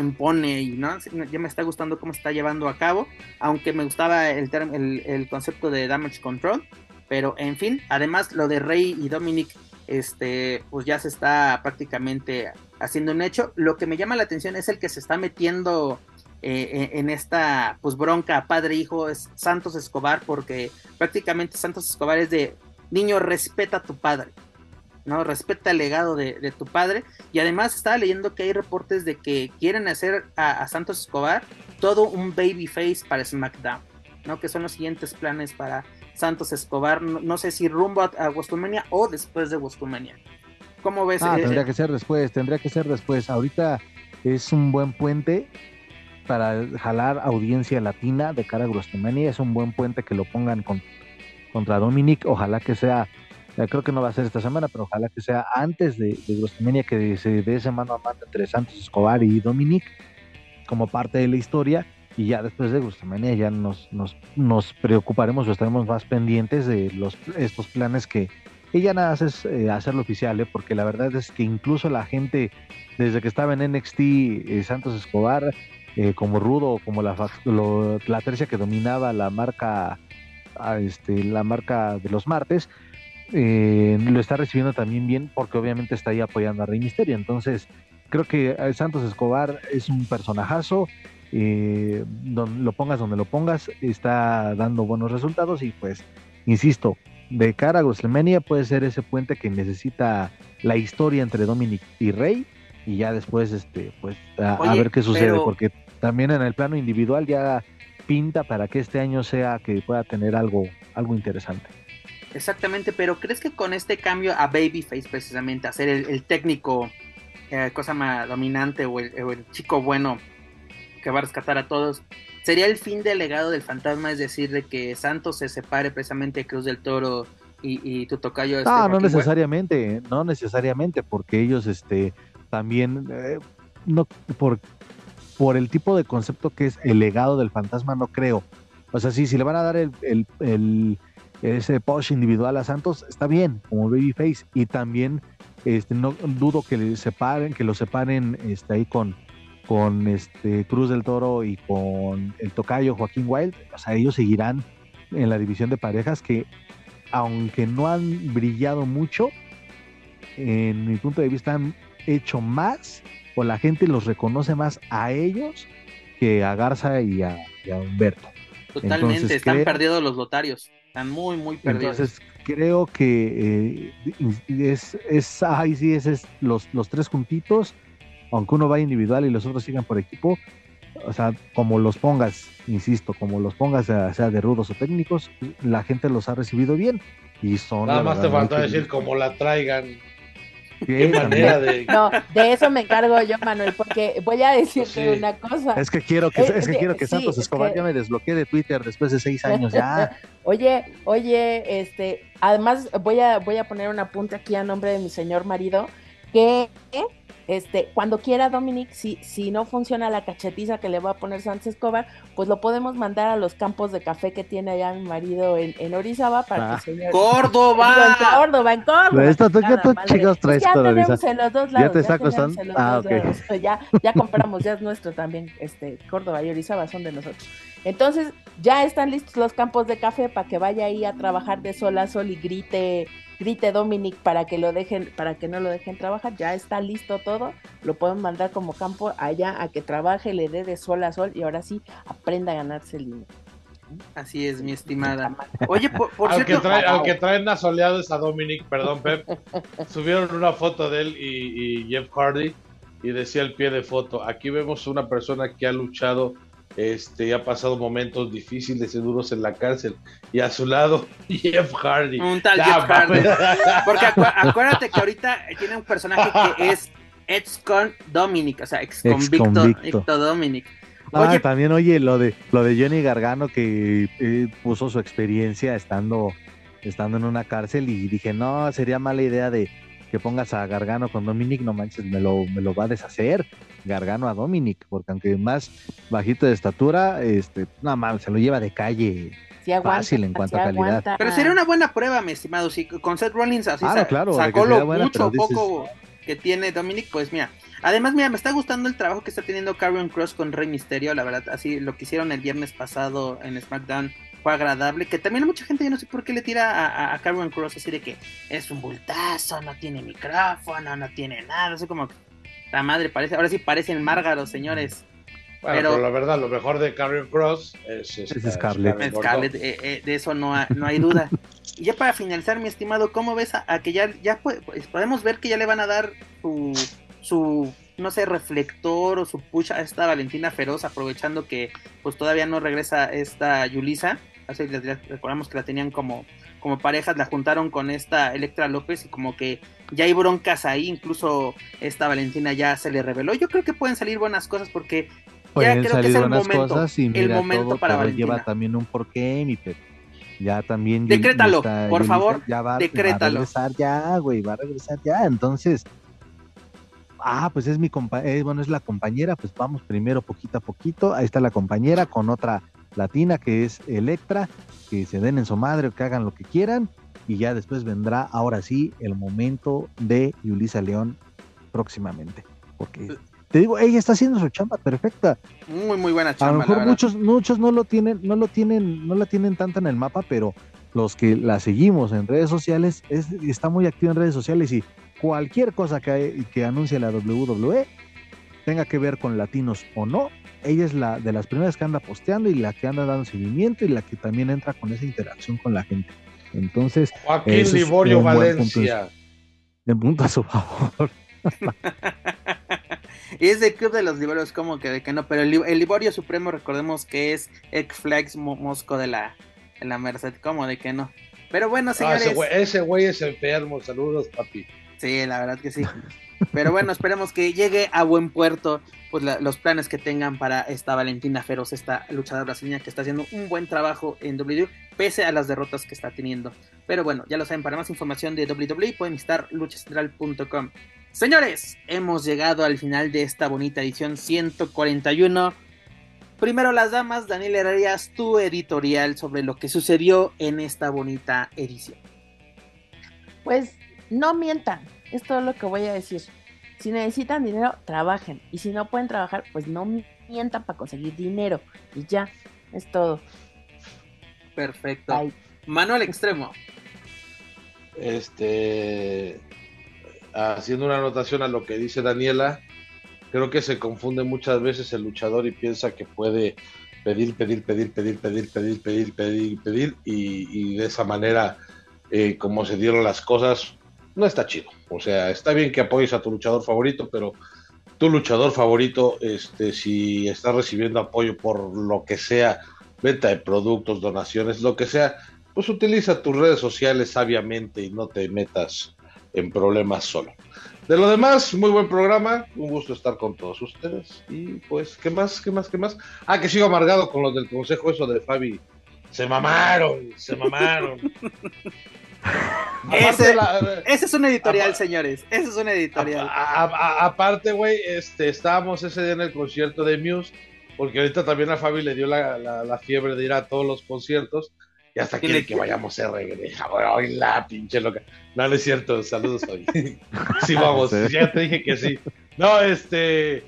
impone y, ¿no? Ya me está gustando cómo está llevando a cabo. Aunque me gustaba el, el, el concepto de Damage Control. Pero, en fin, además, lo de Rey y Dominic, este, pues ya se está prácticamente haciendo un hecho. Lo que me llama la atención es el que se está metiendo eh, eh, en esta pues bronca padre-hijo es Santos Escobar, porque prácticamente Santos Escobar es de niño, respeta a tu padre, ¿no? Respeta el legado de, tu padre. Y además estaba leyendo que hay reportes de que quieren hacer a, Santos Escobar todo un babyface para SmackDown, ¿no? Que son los siguientes planes para Santos Escobar. No, sé si rumbo a, a o después de WrestleMania. ¿Cómo ves? Ah, tendría que ser después, tendría que ser después. Ahorita es un buen puente para jalar audiencia latina de cara a WrestleMania. Es un buen puente que lo pongan con, contra Dominic. Ojalá que sea, creo que no va a ser esta semana, pero ojalá que sea antes de, de que se dé ese mano a mano entre Santos Escobar y Dominic como parte de la historia. Y ya después de WrestleMania ya nos, nos, nos preocuparemos o estaremos más pendientes de los, estos planes que, ella nada es eh, hacerlo oficial, ¿eh? porque la verdad es que incluso la gente, desde que estaba en NXT, eh, Santos Escobar, eh, como Rudo, como la, la tercia que dominaba la marca, este, la marca de los martes, eh, lo está recibiendo también bien porque obviamente está ahí apoyando a Rey Misterio. Entonces, creo que eh, Santos Escobar es un personajazo. lo pongas donde lo pongas, está dando buenos resultados y pues, insisto, de cara a WrestleMania puede ser ese puente que necesita la historia entre Dominic y Rey y ya después este pues a, ver qué sucede porque también en el plano individual ya pinta para que este año sea que pueda tener algo, algo interesante. Exactamente, pero ¿crees que con este cambio a Babyface precisamente, a ser el, técnico, eh, cosa más dominante o el, chico bueno que va a rescatar a todos, sería el fin del legado del fantasma? Es decir, de que Santos se separe precisamente de Cruz del Toro y, y tu tocayo. Este, no, no necesariamente, no necesariamente, porque ellos este también, eh, no, por, por el tipo de concepto que es el legado del fantasma, no creo. O sea, sí, si le van a dar el, ese push individual a Santos, está bien, como babyface. Y también este, no dudo que le separen, que lo separen este, ahí con, con este Cruz del Toro y con el tocayo Joaquín Wild. O sea, ellos seguirán en la división de parejas que, aunque no han brillado mucho, en mi punto de vista han hecho más o la gente los reconoce más a ellos que a Garza y a, Humberto. Totalmente, están perdidos los lotarios, están muy, muy perdidos. Entonces creo que eh, es, es, ahí sí, es, los, los tres juntitos, aunque uno vaya individual y los otros sigan por equipo, o sea, como los pongas, insisto, como los pongas, sea de rudos o técnicos, la gente los ha recibido bien y son. Nada más te falta decir como la traigan. ¿Qué manera de.? No, de eso me encargo yo, Manuel, porque voy a decirte una cosa. Es que quiero que, es, que, quiero que Santos Escobar ya me desbloquee de Twitter después de seis años, ya. oye, oye, este, además voy a, voy a poner un apunte aquí a nombre de mi señor marido, que este, cuando quiera Dominic, si, si no funciona la cachetiza que le va a poner Sánchez Escobar, pues lo podemos mandar a los campos de café que tiene allá mi marido en, en Orizaba para que ah. señor... ¡Córdoba! en Córdoba, en Córdoba. Esto, ¿tú, ¿Qué tú chicos traes ya tenemos en los dos lados. ¿Ya te está costando? Ah, ok. Ya, ya compramos, ya es nuestro también. Este, Córdoba y Orizaba son de nosotros. Entonces, ya están listos los campos de café para que vaya ahí a trabajar de sol a sol y grite grite Dominic para que lo dejen, para que no lo dejen trabajar, ya está listo todo, lo pueden mandar como campo allá a que trabaje, le dé de sol a sol y ahora sí aprenda a ganarse el dinero. Así es, mi estimada. Oye, por, al Que trae, al que traen asoleados a Dominic, perdón, Pep, subieron una foto de él y, y Jeff Hardy y decía el pie de foto, aquí vemos una persona que ha luchado este, ha pasado momentos difíciles y duros en la cárcel. Y a su lado, Jeff Hardy. Un tal Jeff Hardy. Porque acuérdate que ahorita tiene un personaje que es ex-con Dominic, o sea, ex-convicto Dominic. Ah, también, oye, lo de, lo de Johnny Gargano que eh, puso su experiencia estando, estando en una cárcel y dije, no, sería mala idea de que pongas a Gargano con Dominic, no manches, me lo, me lo va a deshacer. Gargano a Dominic, porque aunque más bajito de estatura, este, no mames, se lo lleva de calle. fácil en cuanto a calidad. Pero sería una buena prueba, mi estimado. Si con Seth Rollins así ah, sacó lo mucho poco que tiene Dominic, pues mira. Además, mira, me está gustando el trabajo que está teniendo Karrion Cross con Rey Misterio, la verdad, así lo que hicieron el viernes pasado en SmackDown fue agradable, que también mucha gente, yo no sé por qué le tira a, a, Cross así de que es un bultazo, no tiene micrófono, no tiene nada, así como la madre parece, ahora sí parecen Márgaros, señores. pero, la verdad, lo mejor de Carrion Cross es, es, Scarlett. Scarlett eh, eh, de eso no, no hay duda. y ya para finalizar, mi estimado, ¿cómo ves a, que ya, ya pues, podemos ver que ya le van a dar su, su, no sé, reflector o su push a esta Valentina Feroz, aprovechando que pues todavía no regresa esta Yulisa? Así recordamos que la tenían como como parejas la juntaron con esta Electra López y como que ya hay broncas ahí, incluso esta Valentina ya se le reveló. Yo creo que pueden salir buenas cosas porque ya creo que es el momento, el momento para Valentina. lleva también un porqué, mi Pepe. Ya también. Decrétalo, por favor. Ya va, decrétalo. va a regresar ya, güey, va a regresar ya. Entonces, ah, pues es mi compañera, eh, bueno, es la compañera, pues vamos primero poquito a poquito. Ahí está la compañera con otra latina que es Electra, que se den en su madre o que hagan lo que quieran y ya después vendrá ahora sí el momento de Yulisa León próximamente, porque te digo, ella está haciendo su chamba perfecta. Muy muy buena chamba. A lo mejor muchos muchos no lo tienen, no lo tienen, no la tienen tanto en el mapa, pero los que la seguimos en redes sociales es, está muy activa en redes sociales y cualquier cosa que, que anuncie la WWE tenga que ver con latinos o no, ella es la de las primeras que anda posteando y la que anda dando seguimiento y la que también entra con esa interacción con la gente. Entonces, Joaquín Liborio Valencia. En punto a su favor. y es de Club de los Liborios, como que de que no, pero el, Liborio Supremo, recordemos que es ex Flex Mosco de la, de la Merced, como de que no. Pero bueno, ah, señores. ese güey es enfermo, saludos, papi. Sí, la verdad que sí. Pero bueno, esperemos que llegue a buen puerto pues los planes que tengan para esta Valentina Feroz, esta luchadora brasileña que está haciendo un buen trabajo en WWE, pese a las derrotas que está teniendo. Pero bueno, ya lo saben, para más información de WWE pueden visitar luchacentral.com. Señores, hemos llegado al final de esta bonita edición 141. Primero las damas, Daniel Herrerías, tu editorial sobre lo que sucedió en esta bonita edición. Pues no mientan, es todo lo que voy a decir. Si necesitan dinero, trabajen. Y si no pueden trabajar, pues no mientan para conseguir dinero. Y ya, es todo. Perfecto. Manuel Extremo. Este, haciendo una anotación a lo que dice Daniela, Creo que se confunde muchas veces el luchador y piensa que puede pedir, pedir, pedir, pedir, pedir, pedir, pedir, pedir, pedir, y, de esa manera, eh, como se dieron las cosas, no está chido. O sea, está bien que apoyes a tu luchador favorito, pero tu luchador favorito, este, si está recibiendo apoyo por lo que sea, venta de productos, donaciones, lo que sea, pues utiliza tus redes sociales sabiamente y no te metas en problemas solo. De lo demás, muy buen programa, un gusto estar con todos ustedes. Y pues, ¿qué más? ¿Qué más? ¿Qué más? Ah, que sigo amargado con los del consejo, eso de Fabi. Se mamaron, se mamaron. ese, es un editorial, señores. Ese es un editorial. aparte, güey, este, estábamos ese día en el concierto de Muse, porque ahorita también a Fabi le dio la, fiebre de ir a todos los conciertos. Y hasta quiere que vayamos a regresar, güey, la pinche loca. No, no es cierto, saludos, Fabi. sí, vamos, ya te dije que sí. No, este,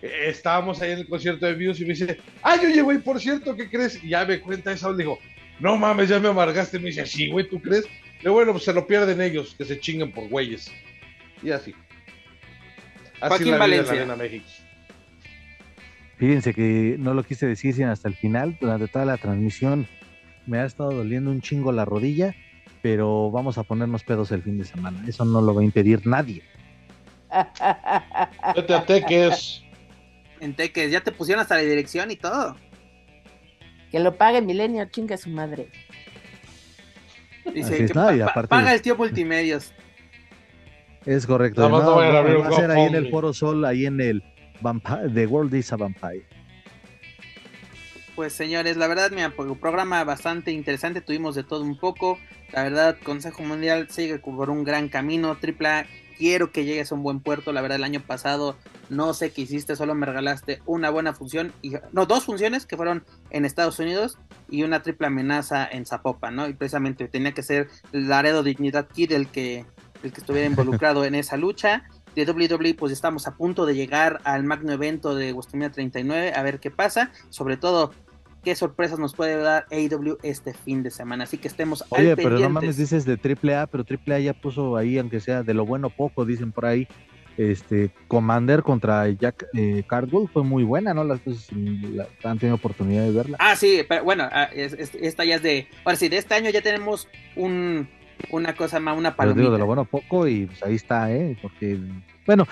estábamos ahí en el concierto de Muse y me dice, ay, oye, güey, por cierto, ¿qué crees? Y ya me cuenta eso, le digo, no mames, ya me amargaste. Me dice, sí, güey, ¿tú crees? Pero bueno, pues se lo pierden ellos, que se chinguen por güeyes. Y así. así Joaquín Valencia. México. Fíjense que no lo quise decir sino hasta el final, durante toda la transmisión me ha estado doliendo un chingo la rodilla, pero vamos a ponernos pedos el fin de semana. Eso no lo va a impedir nadie. Vete a Teques. En Teques, ya te pusieron hasta la dirección y todo. Que lo pague Milenio, chinga su madre. Dice que paga el tío Multimedios. Es correcto. No, no, va a ser ahí en el Foro Sol, ahí en el Vampire, The World is a Vampire. Pues señores, la verdad, mira, un programa bastante interesante, tuvimos de todo un poco. La verdad, Consejo Mundial sigue por un gran camino. Tripla quiero que llegues a un buen puerto. La verdad, el año pasado no sé qué hiciste, solo me regalaste una buena función, y, no, dos funciones que fueron en Estados Unidos y una triple amenaza en Zapopan, ¿no? Y precisamente tenía que ser Laredo Dignidad Kid el que, el que estuviera involucrado en esa lucha. De WWE, pues estamos a punto de llegar al magno evento de WrestleMania 39, a ver qué pasa. Sobre todo, qué sorpresas nos puede dar AEW este fin de semana. Así que estemos Oye, pero no mames, dices de AAA, pero AAA ya puso ahí, aunque sea de lo bueno poco, dicen por ahí. Este Commander contra Jack eh, Cardwell fue muy buena, ¿no? Las cosas han tenido oportunidad de verla. Ah, sí, pero bueno, ah, esta ya es de. Ahora sí, de este año ya tenemos un, una cosa más, una palomita. digo de lo bueno poco y pues ahí está, ¿eh? Porque, bueno,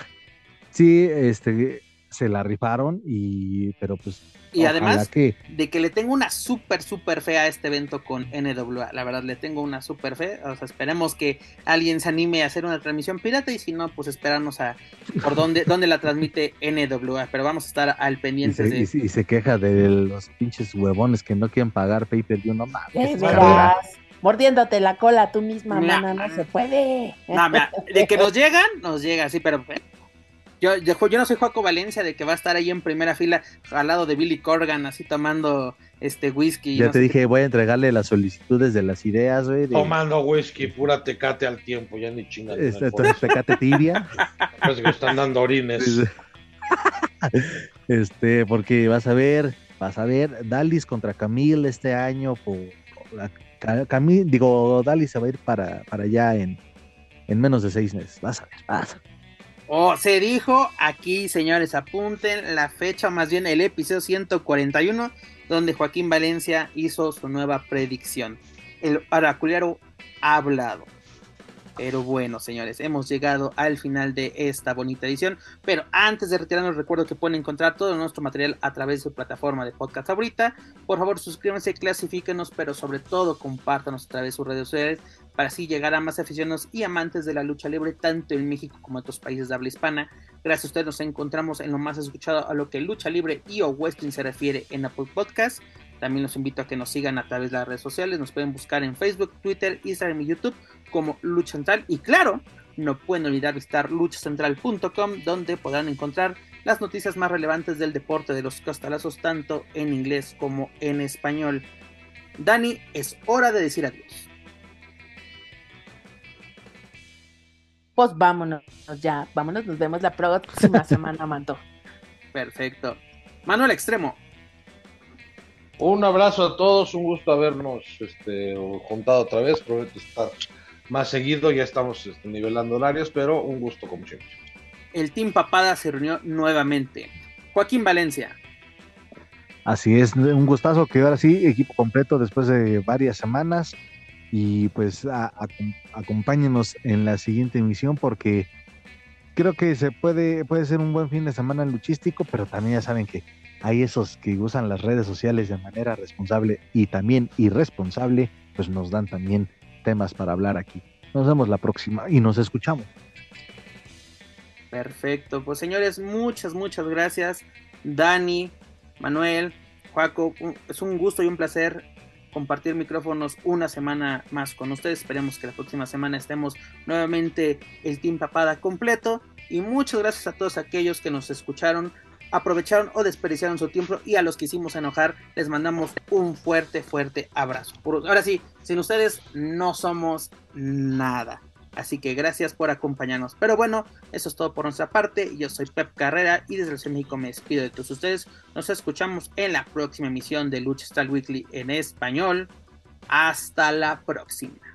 sí, este, se la rifaron y, pero pues y además de que le tengo una súper, súper fe a este evento con NWA. La verdad, le tengo una súper fe. O sea, esperemos que alguien se anime a hacer una transmisión pirata y si no, pues esperarnos a por dónde, dónde la transmite NWA. Pero vamos a estar al pendiente y se, de... Y, se queja de los pinches huevones que no quieren pagar pay-per-view. No mames. Mordiéndote la cola tú misma, mana, no se puede. No, de que nos llegan, nos llega, sí, pero yo, yo, no soy Joaco Valencia de que va a estar ahí en primera fila al lado de Billy Corgan, así tomando este whisky. Ya te dije, voy a entregarle las solicitudes de las ideas, güey. Tomando whisky, pura tecate al tiempo, ya ni chingada. Este, tecate tibia. Parece que están dando orines. este, porque vas a ver, vas a ver, Dalis contra Camille este año, por, Camille, digo, Dalis se va a ir para, para allá en, en menos de seis meses. Vas a ver, vas a ver. O se dijo aquí, señores, apunten la fecha, más bien el episodio 141, donde Joaquín Valencia hizo su nueva predicción. El oraculero ha hablado. Pero bueno, señores, hemos llegado al final de esta bonita edición. Pero antes de retirarnos, recuerdo que pueden encontrar todo nuestro material a través de su plataforma de podcast favorita. Por favor, suscríbanse, clasifíquenos, pero sobre todo compártanos a través de sus redes sociales para así llegar a más aficionados y amantes de la lucha libre, tanto en México como en otros países de habla hispana. Gracias a ustedes nos encontramos en lo más escuchado a lo que lucha libre y o western se refiere en Apple Podcast. También los invito a que nos sigan a través de las redes sociales. Nos pueden buscar en Facebook, Twitter, Instagram y YouTube como Lucha Central. Y claro, no pueden olvidar visitar luchacentral.com donde podrán encontrar las noticias más relevantes del deporte de los costalazos tanto en inglés como en español. Dani, es hora de decir adiós. Pues vámonos ya, vámonos, nos vemos la próxima semana, Manto. Perfecto. Manuel Extremo. Un abrazo a todos, un gusto habernos este, juntado otra vez, prometo estar más seguido, ya estamos este, nivelando horarios, pero un gusto como siempre. el Team Papada se reunió nuevamente. Joaquín Valencia. Así es, un gustazo que ahora sí, equipo completo después de varias semanas. Y pues acompáñenos en la siguiente emisión porque creo que se puede, puede ser un buen fin de semana luchístico, pero también ya saben que hay esos que usan las redes sociales de manera responsable y también irresponsable, pues nos dan también temas para hablar aquí. Nos vemos la próxima y nos escuchamos. Perfecto, pues señores, muchas, muchas gracias. Dani, Manuel, Juaco, es un gusto y un placer compartir micrófonos una semana más con ustedes. Esperemos que la próxima semana estemos nuevamente el Team Papada completo. Y muchas gracias a todos aquellos que nos escucharon, aprovecharon o desperdiciaron su tiempo y a los que hicimos enojar les mandamos un fuerte, fuerte abrazo. ahora sí, sin ustedes no somos nada. Así que gracias por acompañarnos. Pero bueno, eso es todo por nuestra parte. Yo soy Pep Carrera y desde el México me despido de todos ustedes. Nos escuchamos en la próxima emisión de Lucha Style Weekly en español. Hasta la próxima.